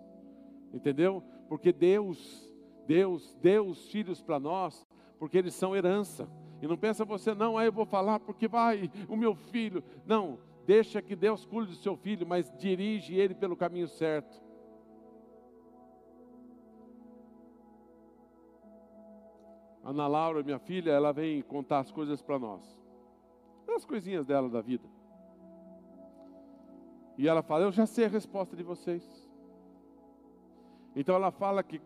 entendeu? Porque Deus, Deus deu os filhos para nós, porque eles são herança. E não pensa você, não, aí eu vou falar porque vai o meu filho. Não, Deixa que Deus cuide do seu filho, mas dirige ele pelo caminho certo. Ana Laura, minha filha, ela vem contar as coisas para nós. As coisinhas dela da vida. E ela fala: Eu já sei a resposta de vocês. Então ela fala que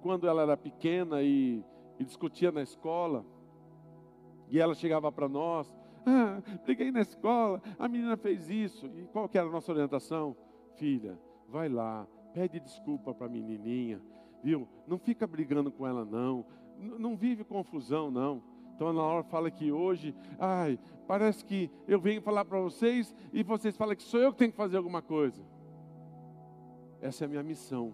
quando ela era pequena e, e discutia na escola, e ela chegava para nós, ah, briguei na escola, a menina fez isso. E qual que era a nossa orientação? Filha, vai lá, pede desculpa para a menininha, viu? Não fica brigando com ela não, N não vive confusão não. Então na hora fala que hoje, ai, parece que eu venho falar para vocês e vocês falam que sou eu que tenho que fazer alguma coisa. Essa é a minha missão.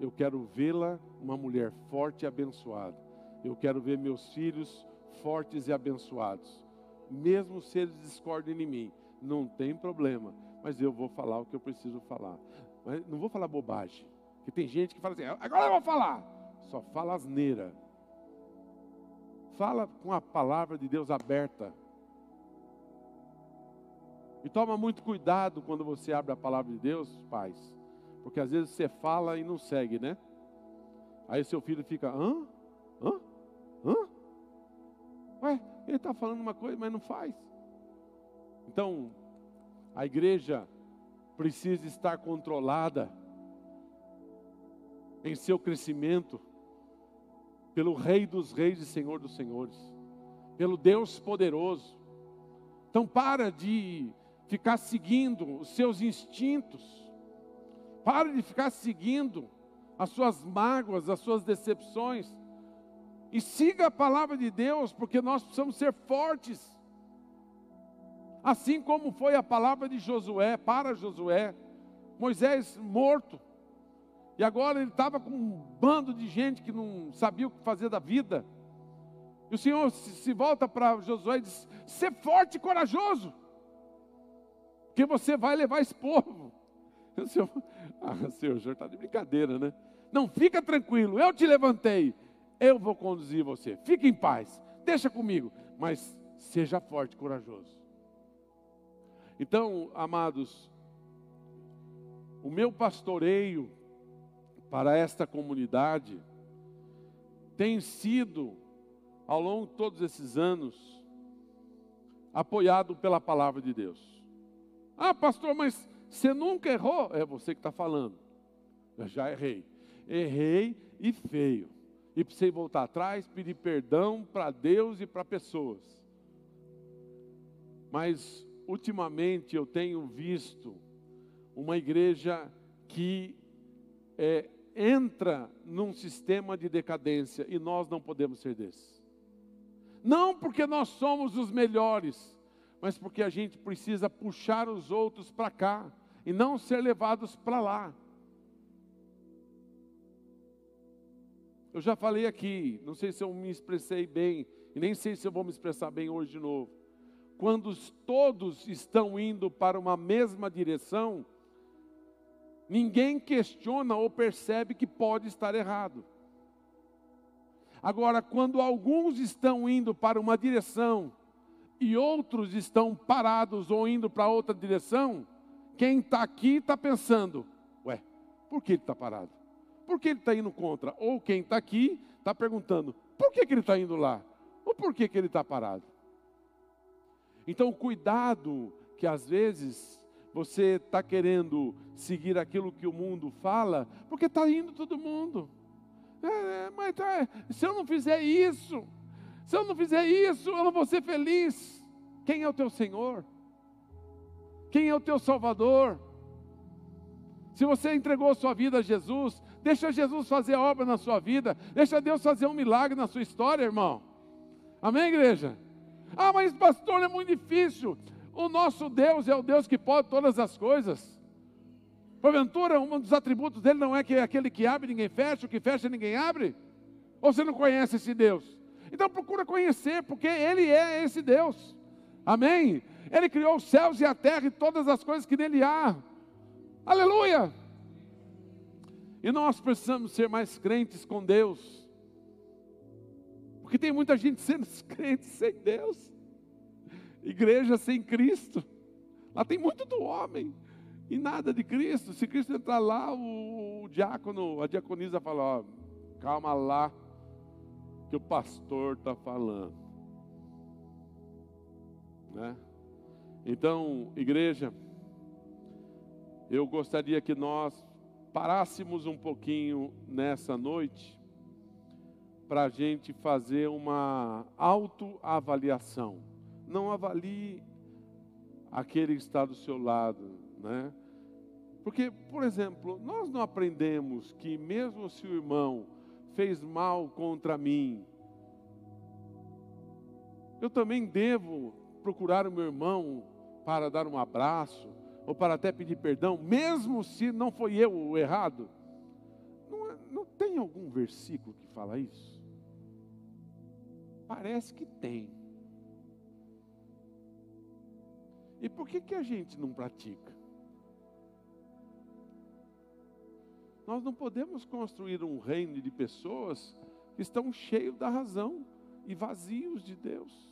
Eu quero vê-la uma mulher forte e abençoada. Eu quero ver meus filhos fortes e abençoados mesmo se eles discordem de mim, não tem problema, mas eu vou falar o que eu preciso falar. Mas não vou falar bobagem, porque tem gente que fala assim, agora eu vou falar, só fala asneira. Fala com a palavra de Deus aberta. E toma muito cuidado quando você abre a palavra de Deus, pais, porque às vezes você fala e não segue, né? Aí seu filho fica, hã? Hã? Hã? Ué, ele está falando uma coisa, mas não faz. Então, a igreja precisa estar controlada em seu crescimento pelo Rei dos Reis e Senhor dos Senhores, pelo Deus poderoso. Então, para de ficar seguindo os seus instintos, para de ficar seguindo as suas mágoas, as suas decepções. E siga a palavra de Deus, porque nós precisamos ser fortes. Assim como foi a palavra de Josué para Josué, Moisés morto. E agora ele estava com um bando de gente que não sabia o que fazer da vida. E o Senhor se volta para Josué e diz: Ser forte e corajoso, porque você vai levar esse povo. O Senhor, ah, Senhor, o Senhor está de brincadeira, né? Não, fica tranquilo, eu te levantei, eu vou conduzir você. Fique em paz, deixa comigo, mas seja forte corajoso. Então, amados, o meu pastoreio para esta comunidade tem sido, ao longo de todos esses anos, apoiado pela palavra de Deus. Ah, pastor, mas você nunca errou? É você que está falando. Eu já errei. Errei e feio. E precisei voltar atrás, pedir perdão para Deus e para pessoas. Mas, ultimamente, eu tenho visto uma igreja que é, entra num sistema de decadência e nós não podemos ser desses. Não porque nós somos os melhores, mas porque a gente precisa puxar os outros para cá e não ser levados para lá. Eu já falei aqui, não sei se eu me expressei bem, e nem sei se eu vou me expressar bem hoje de novo. Quando todos estão indo para uma mesma direção, ninguém questiona ou percebe que pode estar errado. Agora, quando alguns estão indo para uma direção e outros estão parados ou indo para outra direção, quem está aqui está pensando: ué, por que ele está parado? Por que ele está indo contra? Ou quem está aqui está perguntando: por que, que ele está indo lá? Ou por que, que ele está parado? Então, cuidado, que às vezes você está querendo seguir aquilo que o mundo fala, porque está indo todo mundo. É, é, mas tá, se eu não fizer isso, se eu não fizer isso, eu não vou ser feliz. Quem é o teu Senhor? Quem é o teu Salvador? Se você entregou sua vida a Jesus, deixa Jesus fazer a obra na sua vida, deixa Deus fazer um milagre na sua história, irmão. Amém, igreja? Ah, mas pastor, é muito difícil. O nosso Deus é o Deus que pode todas as coisas. Porventura, um dos atributos dele não é que é aquele que abre ninguém fecha, o que fecha ninguém abre? Ou você não conhece esse Deus? Então procura conhecer, porque Ele é esse Deus. Amém? Ele criou os céus e a terra e todas as coisas que nele há. Aleluia! E nós precisamos ser mais crentes com Deus. Porque tem muita gente sendo crente sem Deus. Igreja sem Cristo. Lá tem muito do homem e nada de Cristo. Se Cristo entrar lá, o, o diácono, a diaconisa fala: ó, calma lá, que o pastor está falando. Né? Então, igreja, eu gostaria que nós parássemos um pouquinho nessa noite para a gente fazer uma autoavaliação. Não avalie aquele que está do seu lado, né? Porque, por exemplo, nós não aprendemos que mesmo se o irmão fez mal contra mim, eu também devo procurar o meu irmão para dar um abraço, ou para até pedir perdão, mesmo se não foi eu o errado. Não, é, não tem algum versículo que fala isso? Parece que tem. E por que, que a gente não pratica? Nós não podemos construir um reino de pessoas que estão cheios da razão e vazios de Deus.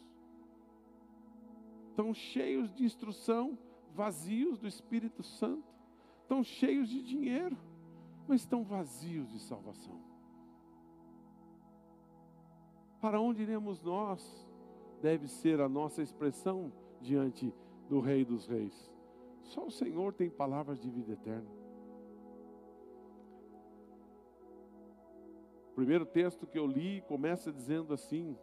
Estão cheios de instrução, vazios do Espírito Santo. Estão cheios de dinheiro, mas estão vazios de salvação. Para onde iremos nós? Deve ser a nossa expressão diante do Rei dos Reis. Só o Senhor tem palavras de vida eterna. O primeiro texto que eu li começa dizendo assim: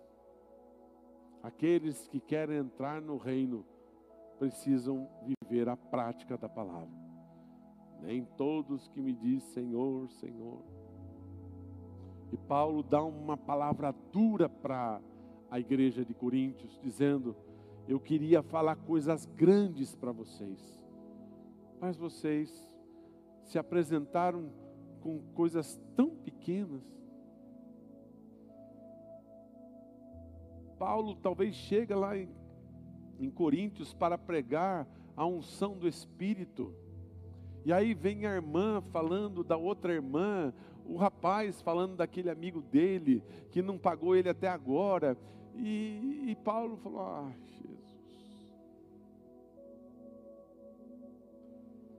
aqueles que querem entrar no reino precisam viver a prática da palavra. Nem todos que me dizem Senhor, Senhor. E Paulo dá uma palavra dura para a igreja de Coríntios, dizendo: eu queria falar coisas grandes para vocês, mas vocês se apresentaram com coisas tão pequenas. Paulo talvez chega lá em, em Coríntios para pregar a unção do Espírito. E aí vem a irmã falando da outra irmã, o rapaz falando daquele amigo dele que não pagou ele até agora. E, e Paulo falou: Ah, Jesus,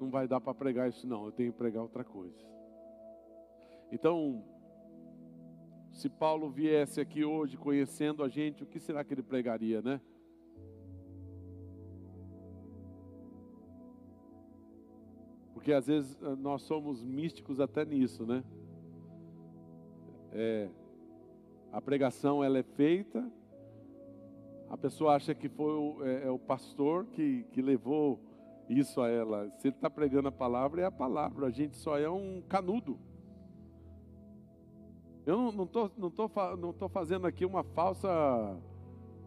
não vai dar para pregar isso, não, eu tenho que pregar outra coisa. Então, se Paulo viesse aqui hoje conhecendo a gente, o que será que ele pregaria, né? Porque às vezes eh, nós somos místicos até nisso, né? É, a pregação ela é feita, a pessoa acha que foi o, é, é o pastor que, que levou isso a ela. Se ele está pregando a palavra, é a palavra, a gente só é um canudo. Eu não estou não tô, não tô, fazendo aqui uma falsa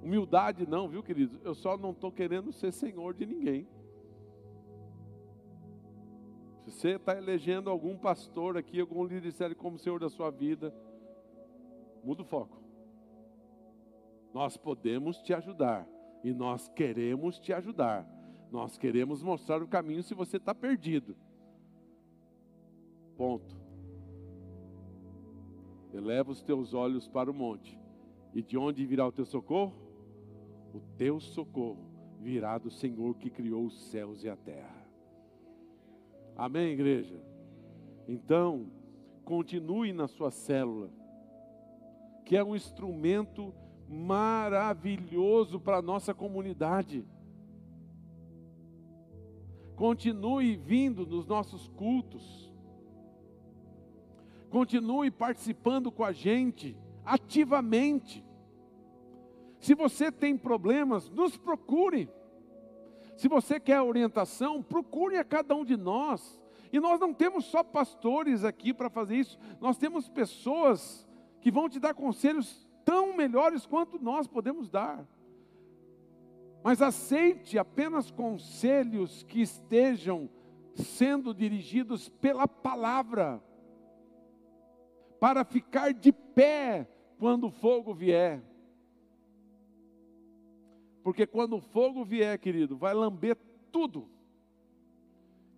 humildade, não, viu, querido? Eu só não estou querendo ser senhor de ninguém. Se você está elegendo algum pastor aqui, algum líder como senhor da sua vida, muda o foco. Nós podemos te ajudar e nós queremos te ajudar. Nós queremos mostrar o caminho se você está perdido. Ponto. Eleva os teus olhos para o monte. E de onde virá o teu socorro? O teu socorro virá do Senhor que criou os céus e a terra. Amém, igreja? Então, continue na sua célula, que é um instrumento maravilhoso para a nossa comunidade. Continue vindo nos nossos cultos Continue participando com a gente ativamente. Se você tem problemas, nos procure. Se você quer orientação, procure a cada um de nós. E nós não temos só pastores aqui para fazer isso, nós temos pessoas que vão te dar conselhos tão melhores quanto nós podemos dar. Mas aceite apenas conselhos que estejam sendo dirigidos pela palavra para ficar de pé quando o fogo vier. Porque quando o fogo vier, querido, vai lamber tudo.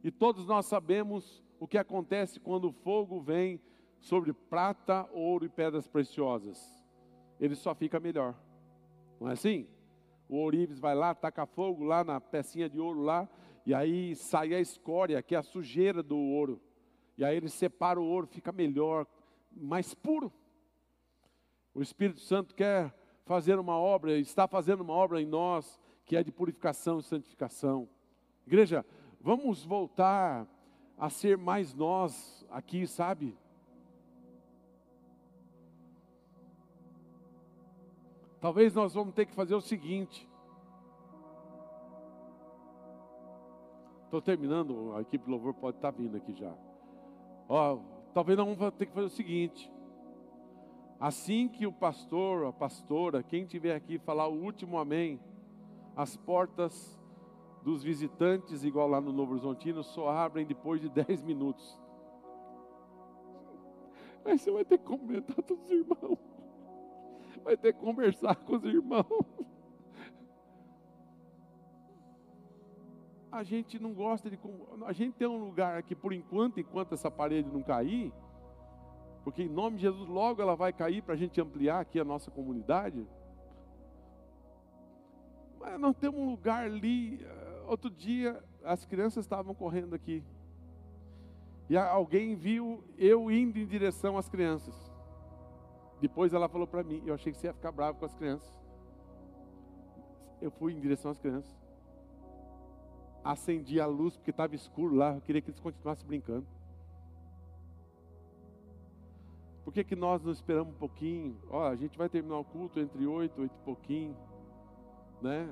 E todos nós sabemos o que acontece quando o fogo vem sobre prata, ouro e pedras preciosas. Ele só fica melhor. Não é assim? O ourives vai lá, taca fogo lá na pecinha de ouro lá, e aí sai a escória, que é a sujeira do ouro. E aí ele separa o ouro, fica melhor, mais puro. O Espírito Santo quer fazer uma obra, está fazendo uma obra em nós, que é de purificação e santificação. Igreja, vamos voltar a ser mais nós aqui, sabe? Talvez nós vamos ter que fazer o seguinte. Estou terminando, a equipe louvor pode estar vindo aqui já. Ó, talvez nós vamos ter que fazer o seguinte: assim que o pastor, a pastora, quem tiver aqui falar o último amém, as portas dos visitantes, igual lá no Novo Horizontino, só abrem depois de 10 minutos. Aí você vai ter que comentar com os irmãos, vai ter que conversar com os irmãos. a gente não gosta de. A gente tem um lugar aqui, por enquanto, enquanto essa parede não cair, porque em nome de Jesus logo ela vai cair para a gente ampliar aqui a nossa comunidade. Mas nós temos um lugar ali. Eh, outro dia as crianças estavam correndo aqui. E alguém viu eu indo em direção às crianças. Depois ela falou para mim, eu achei que você ia ficar bravo com as crianças. Eu fui em direção às crianças acendi a luz porque estava escuro lá, eu queria que eles continuassem brincando. Por que, que nós não esperamos um pouquinho? Ó, a gente vai terminar o culto entre oito, oito e pouquinho, né?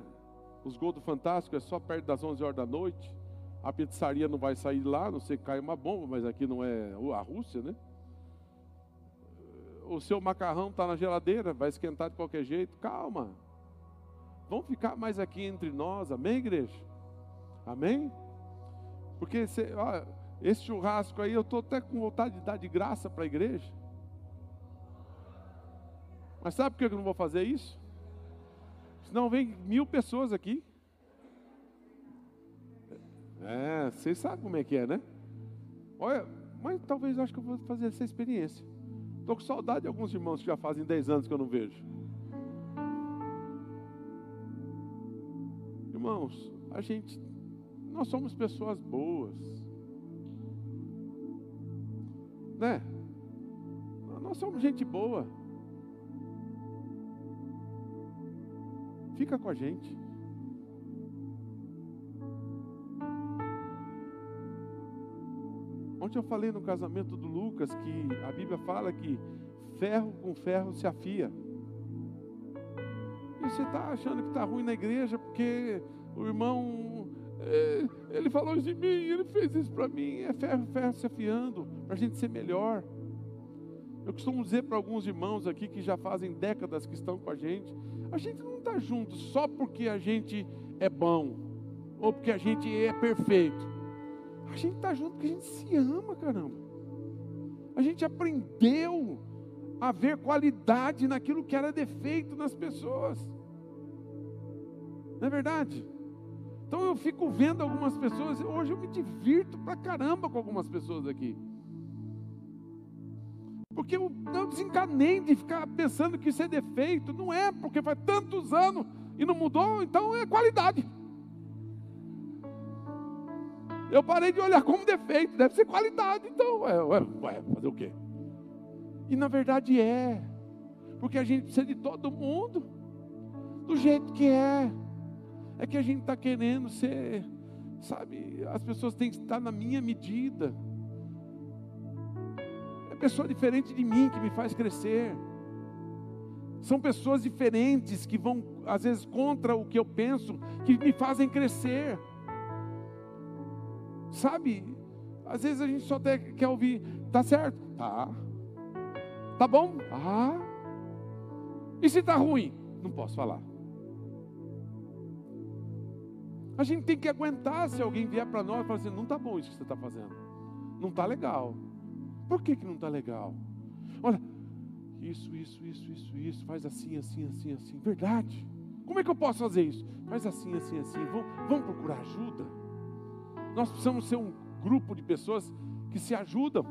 Os gols do Fantástico é só perto das 11 horas da noite. A pizzaria não vai sair lá, não sei que cai uma bomba, mas aqui não é a Rússia, né? O seu macarrão está na geladeira, vai esquentar de qualquer jeito. Calma. vão ficar mais aqui entre nós, amém, igreja? Amém? Porque cê, ó, esse churrasco aí, eu estou até com vontade de dar de graça para a igreja. Mas sabe por que eu não vou fazer isso? Senão vem mil pessoas aqui. É, vocês sabem como é que é, né? Olha, mas talvez acho que eu vou fazer essa experiência. Estou com saudade de alguns irmãos que já fazem 10 anos que eu não vejo. Irmãos, a gente, nós somos pessoas boas. Né? Nós somos gente boa. Fica com a gente. Ontem eu falei no casamento do Lucas que a Bíblia fala que ferro com ferro se afia. E você está achando que está ruim na igreja porque o irmão, é, ele falou isso de mim, ele fez isso para mim. É ferro, ferro se afiando, para a gente ser melhor. Eu costumo dizer para alguns irmãos aqui que já fazem décadas que estão com a gente, a gente não está junto só porque a gente é bom, ou porque a gente é perfeito. A gente está junto porque a gente se ama, caramba. A gente aprendeu a ver qualidade naquilo que era defeito nas pessoas. Não é verdade? Então eu fico vendo algumas pessoas, hoje eu me divirto pra caramba com algumas pessoas aqui. Porque eu não desencanei de ficar pensando que isso é defeito. Não é, porque faz tantos anos e não mudou, então é qualidade. Eu parei de olhar como defeito, deve ser qualidade, então, ué, ué, ué, fazer o quê? E na verdade é, porque a gente precisa de todo mundo, do jeito que é. É que a gente está querendo ser, sabe, as pessoas têm que estar na minha medida. Pessoa diferente de mim que me faz crescer. São pessoas diferentes que vão, às vezes, contra o que eu penso, que me fazem crescer. Sabe? Às vezes a gente só quer ouvir, tá certo? Tá. Tá bom? Ah. E se tá ruim? Não posso falar. A gente tem que aguentar se alguém vier para nós e falar assim, não tá bom isso que você está fazendo. Não tá legal. Por que, que não tá legal? Olha, isso, isso, isso, isso, isso, faz assim, assim, assim, assim. Verdade. Como é que eu posso fazer isso? Faz assim, assim, assim. Vamos, vamos procurar ajuda. Nós precisamos ser um grupo de pessoas que se ajudam.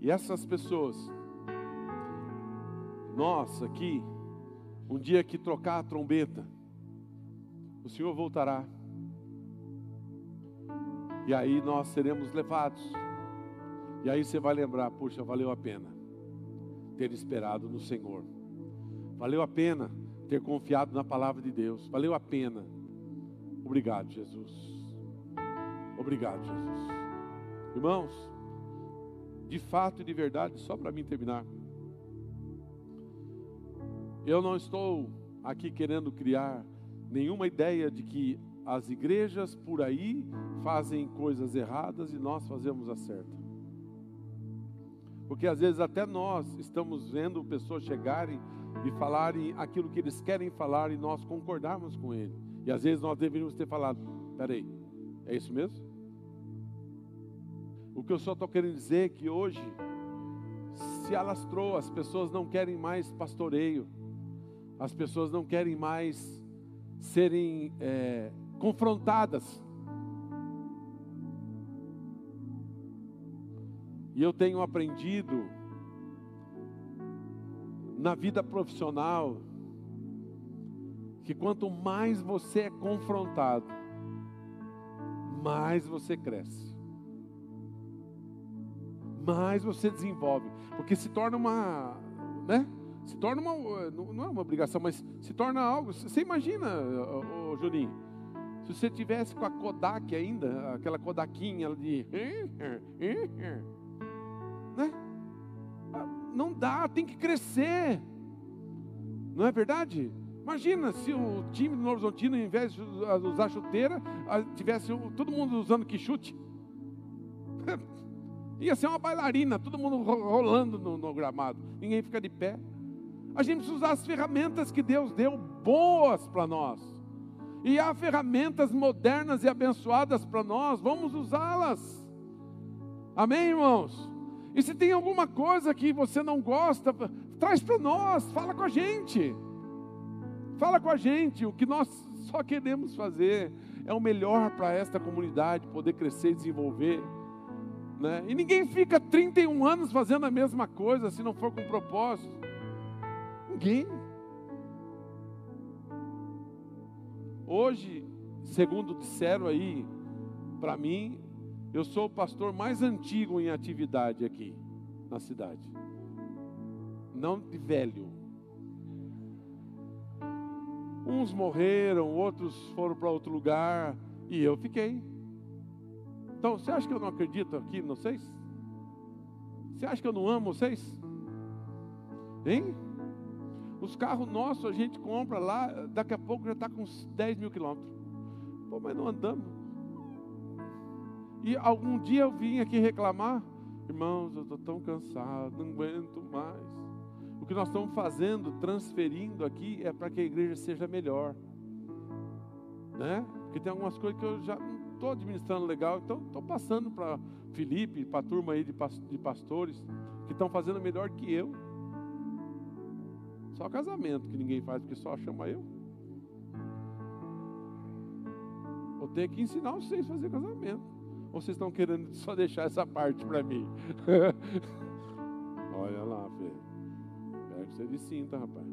E essas pessoas, nós aqui, um dia que trocar a trombeta, o Senhor voltará. E aí nós seremos levados. E aí você vai lembrar, puxa, valeu a pena ter esperado no Senhor. Valeu a pena ter confiado na palavra de Deus. Valeu a pena. Obrigado, Jesus. Obrigado, Jesus. Irmãos, de fato e de verdade, só para mim terminar. Eu não estou aqui querendo criar nenhuma ideia de que as igrejas por aí fazem coisas erradas e nós fazemos a certa. Porque às vezes até nós estamos vendo pessoas chegarem e falarem aquilo que eles querem falar e nós concordarmos com ele. E às vezes nós deveríamos ter falado: peraí, é isso mesmo? O que eu só estou querendo dizer é que hoje se alastrou, as pessoas não querem mais pastoreio, as pessoas não querem mais serem é, confrontadas. E eu tenho aprendido na vida profissional, que quanto mais você é confrontado, mais você cresce. Mais você desenvolve, porque se torna uma, né? Se torna uma, não é uma obrigação, mas se torna algo. Você imagina, ô, Juninho, se você tivesse com a Kodak ainda, aquela Kodakinha de, né? não dá, tem que crescer. Não é verdade? Imagina se o time do Novo Horizontino, ao invés de usar chuteira, tivesse todo mundo usando que chute. Ia ser uma bailarina, todo mundo rolando no, no, gramado. Ninguém fica de pé. A gente precisa usar as ferramentas que Deus deu boas para nós. E há ferramentas modernas e abençoadas para nós, vamos usá-las. Amém, irmãos? E se tem alguma coisa que você não gosta, traz para nós, fala com a gente. Fala com a gente, o que nós só queremos fazer é o melhor para esta comunidade poder crescer e desenvolver. Né? E ninguém fica 31 anos fazendo a mesma coisa se não for com propósito. Ninguém. Hoje, segundo disseram aí, para mim, eu sou o pastor mais antigo em atividade aqui na cidade. Não de velho. Uns morreram, outros foram para outro lugar e eu fiquei. Então, você acha que eu não acredito aqui em vocês? Você acha que eu não amo vocês? Hein? Os carros nossos a gente compra lá, daqui a pouco já está com uns 10 mil quilômetros. Pô, mas não andamos. E algum dia eu vim aqui reclamar, irmãos, eu estou tão cansado, não aguento mais. O que nós estamos fazendo, transferindo aqui, é para que a igreja seja melhor. Né? Porque tem algumas coisas que eu já não estou administrando legal, então estou passando para Felipe, para a turma aí de pastores, que estão fazendo melhor que eu. Só casamento que ninguém faz porque só chama eu. Vou ter que ensinar vocês a fazer casamento. Ou vocês estão querendo só deixar essa parte para mim? Olha lá, Fê. Espero que você de cinta, rapaz.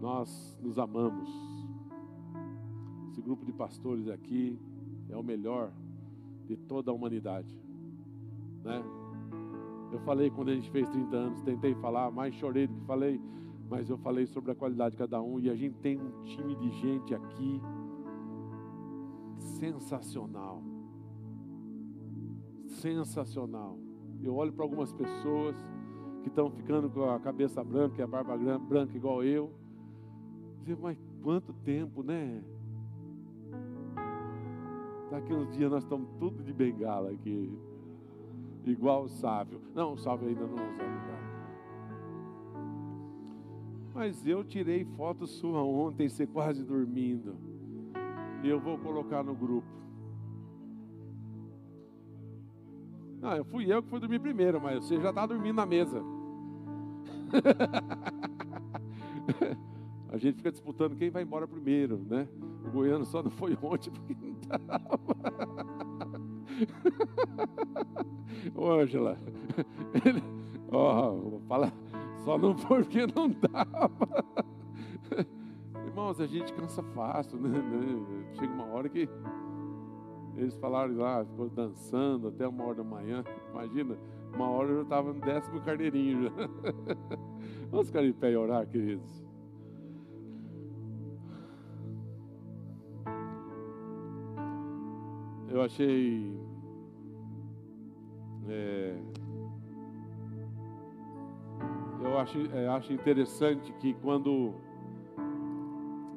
Nós nos amamos. Esse grupo de pastores aqui é o melhor de toda a humanidade. Né? Eu falei quando a gente fez 30 anos, tentei falar, mais chorei do que falei, mas eu falei sobre a qualidade de cada um e a gente tem um time de gente aqui sensacional. Sensacional. Eu olho para algumas pessoas que estão ficando com a cabeça branca e a barba branca igual eu. Dizer, mas quanto tempo, né? Daqui uns dias nós estamos tudo de bengala aqui igual o sábio. Não, o sábio ainda não usa lugar. Mas eu tirei foto sua ontem, você quase dormindo. E eu vou colocar no grupo. Não, eu fui eu que fui dormir primeiro, mas você já está dormindo na mesa. A gente fica disputando quem vai embora primeiro, né? O Goiano só não foi ontem porque não estava. Ô, Ângela, ó, fala, só não foi porque não dava. Irmãos, a gente cansa fácil, né? Chega uma hora que eles falaram lá, ficou dançando até uma hora da manhã. Imagina, uma hora eu estava no décimo carneirinho. Já. Vamos ficar em pé e orar, queridos. Eu achei é, eu acho, é, acho interessante que quando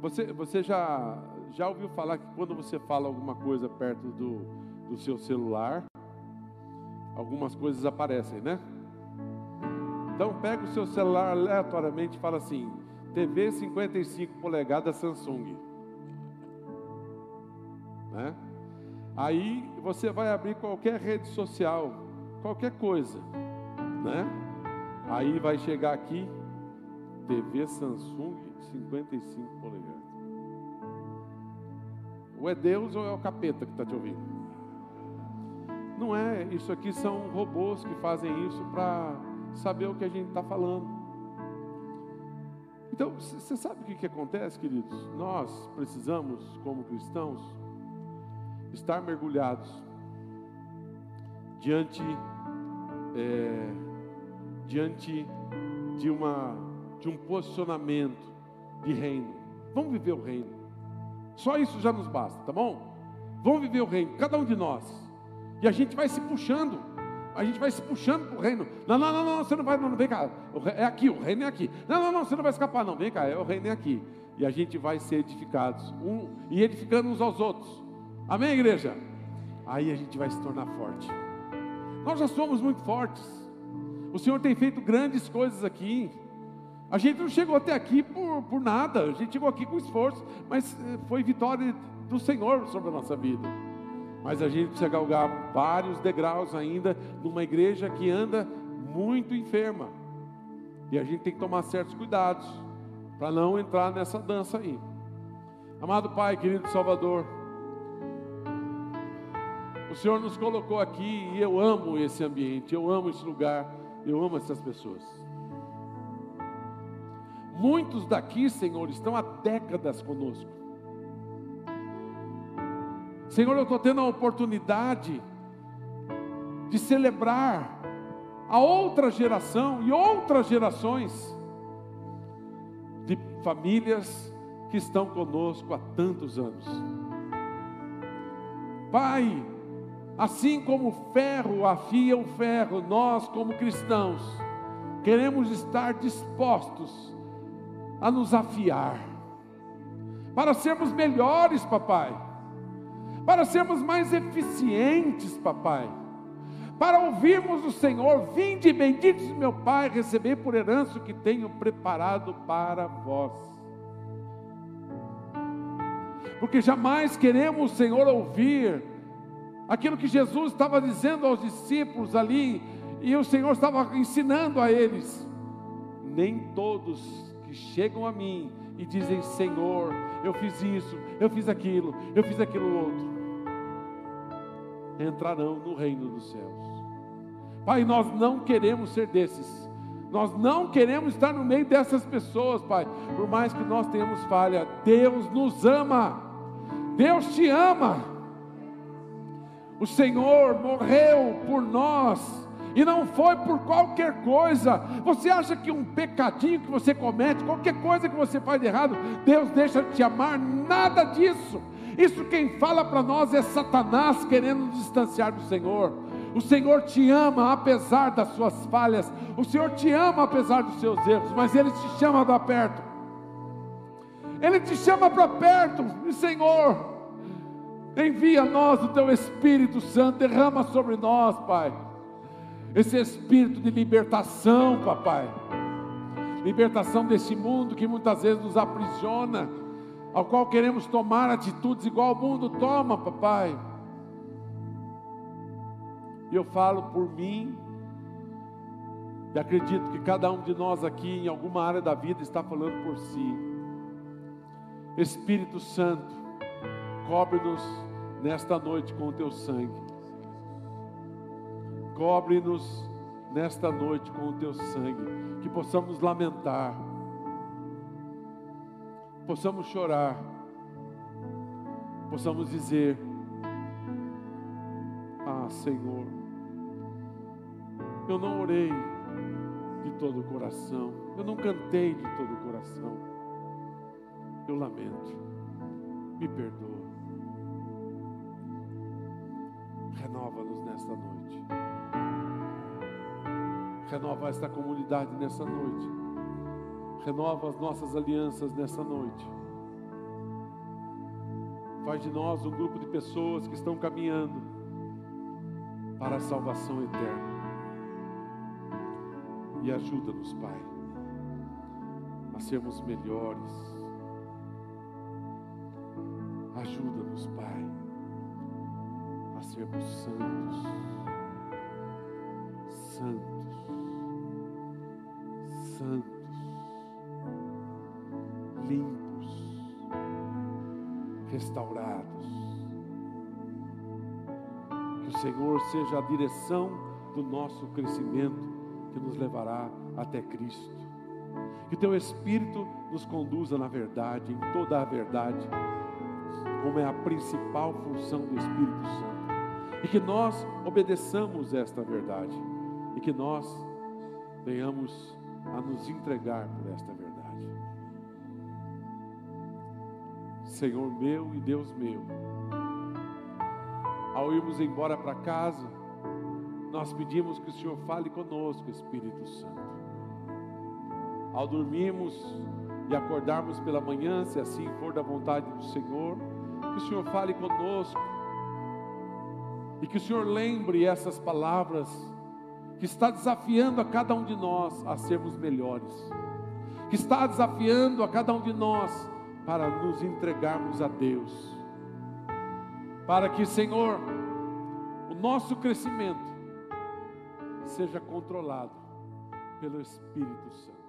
você, você já, já ouviu falar que quando você fala alguma coisa perto do, do seu celular, algumas coisas aparecem, né? Então pega o seu celular aleatoriamente e fala assim: TV 55 polegadas Samsung. Né? Aí você vai abrir qualquer rede social qualquer coisa, né? Aí vai chegar aqui, TV Samsung 55 polegadas. Ou é Deus ou é o capeta que está te ouvindo? Não é, isso aqui são robôs que fazem isso para saber o que a gente está falando. Então, você sabe o que, que acontece, queridos? Nós precisamos, como cristãos, estar mergulhados diante, é, diante de, uma, de um posicionamento de reino. Vamos viver o reino. Só isso já nos basta, tá bom? Vamos viver o reino, cada um de nós. E a gente vai se puxando. A gente vai se puxando para o reino. Não, não, não, não, você não vai, não, vem cá. É aqui, o reino é aqui. Não, não, não, você não vai escapar, não. Vem cá, é o reino é aqui. E a gente vai ser edificados, um, e edificando uns aos outros. Amém, igreja? Aí a gente vai se tornar forte. Nós já somos muito fortes. O Senhor tem feito grandes coisas aqui. A gente não chegou até aqui por, por nada, a gente chegou aqui com esforço, mas eh, foi vitória do Senhor sobre a nossa vida. Mas a gente precisa galgar vários degraus ainda numa igreja que anda muito enferma. E a gente tem que tomar certos cuidados para não entrar nessa dança aí. Amado Pai, querido Salvador, Senhor nos colocou aqui e eu amo esse ambiente, eu amo esse lugar, eu amo essas pessoas. Muitos daqui, Senhor, estão há décadas conosco. Senhor, eu estou tendo a oportunidade de celebrar a outra geração e outras gerações de famílias que estão conosco há tantos anos. Pai, assim como o ferro afia o ferro, nós, como cristãos, queremos estar dispostos a nos afiar, para sermos melhores, papai, para sermos mais eficientes, papai, para ouvirmos o Senhor, vinde benditos meu Pai, receber por herança o que tenho preparado para vós. Porque jamais queremos, Senhor, ouvir aquilo que Jesus estava dizendo aos discípulos ali, e o Senhor estava ensinando a eles. Nem todos que chegam a mim e dizem: Senhor, eu fiz isso, eu fiz aquilo, eu fiz aquilo outro, entrarão no reino dos céus. Pai, nós não queremos ser desses. Nós não queremos estar no meio dessas pessoas, Pai. Por mais que nós tenhamos falha, Deus nos ama. Deus te ama. O Senhor morreu por nós e não foi por qualquer coisa. Você acha que um pecadinho que você comete, qualquer coisa que você faz de errado, Deus deixa de te amar? Nada disso. Isso quem fala para nós é Satanás querendo nos distanciar do Senhor. O Senhor te ama apesar das suas falhas, o Senhor te ama apesar dos seus erros, mas Ele te chama para perto. Ele te chama para perto, Senhor, envia a nós o teu Espírito Santo, derrama sobre nós, Pai esse espírito de libertação, papai. Libertação desse mundo que muitas vezes nos aprisiona, ao qual queremos tomar atitudes igual o mundo toma, papai. E eu falo por mim, e acredito que cada um de nós aqui, em alguma área da vida, está falando por si. Espírito Santo, cobre-nos nesta noite com o teu sangue. Cobre-nos nesta noite com o teu sangue, que possamos lamentar, possamos chorar, possamos dizer: Ah, Senhor, eu não orei de todo o coração, eu não cantei de todo o coração, eu lamento, me perdoa. Renova-nos nesta noite. Renova esta comunidade nessa noite. Renova as nossas alianças nessa noite. Faz de nós um grupo de pessoas que estão caminhando para a salvação eterna. E ajuda-nos, Pai, a sermos melhores. Ajuda-nos, Pai, a sermos santos. Santos santos, limpos, restaurados. Que o Senhor seja a direção do nosso crescimento que nos levará até Cristo. Que o teu Espírito nos conduza na verdade, em toda a verdade, como é a principal função do Espírito Santo. E que nós obedeçamos esta verdade. E que nós venhamos a nos entregar por esta verdade. Senhor meu e Deus meu, ao irmos embora para casa, nós pedimos que o Senhor fale conosco, Espírito Santo. Ao dormirmos e acordarmos pela manhã, se assim for da vontade do Senhor, que o Senhor fale conosco e que o Senhor lembre essas palavras que está desafiando a cada um de nós a sermos melhores, que está desafiando a cada um de nós para nos entregarmos a Deus, para que, Senhor, o nosso crescimento seja controlado pelo Espírito Santo.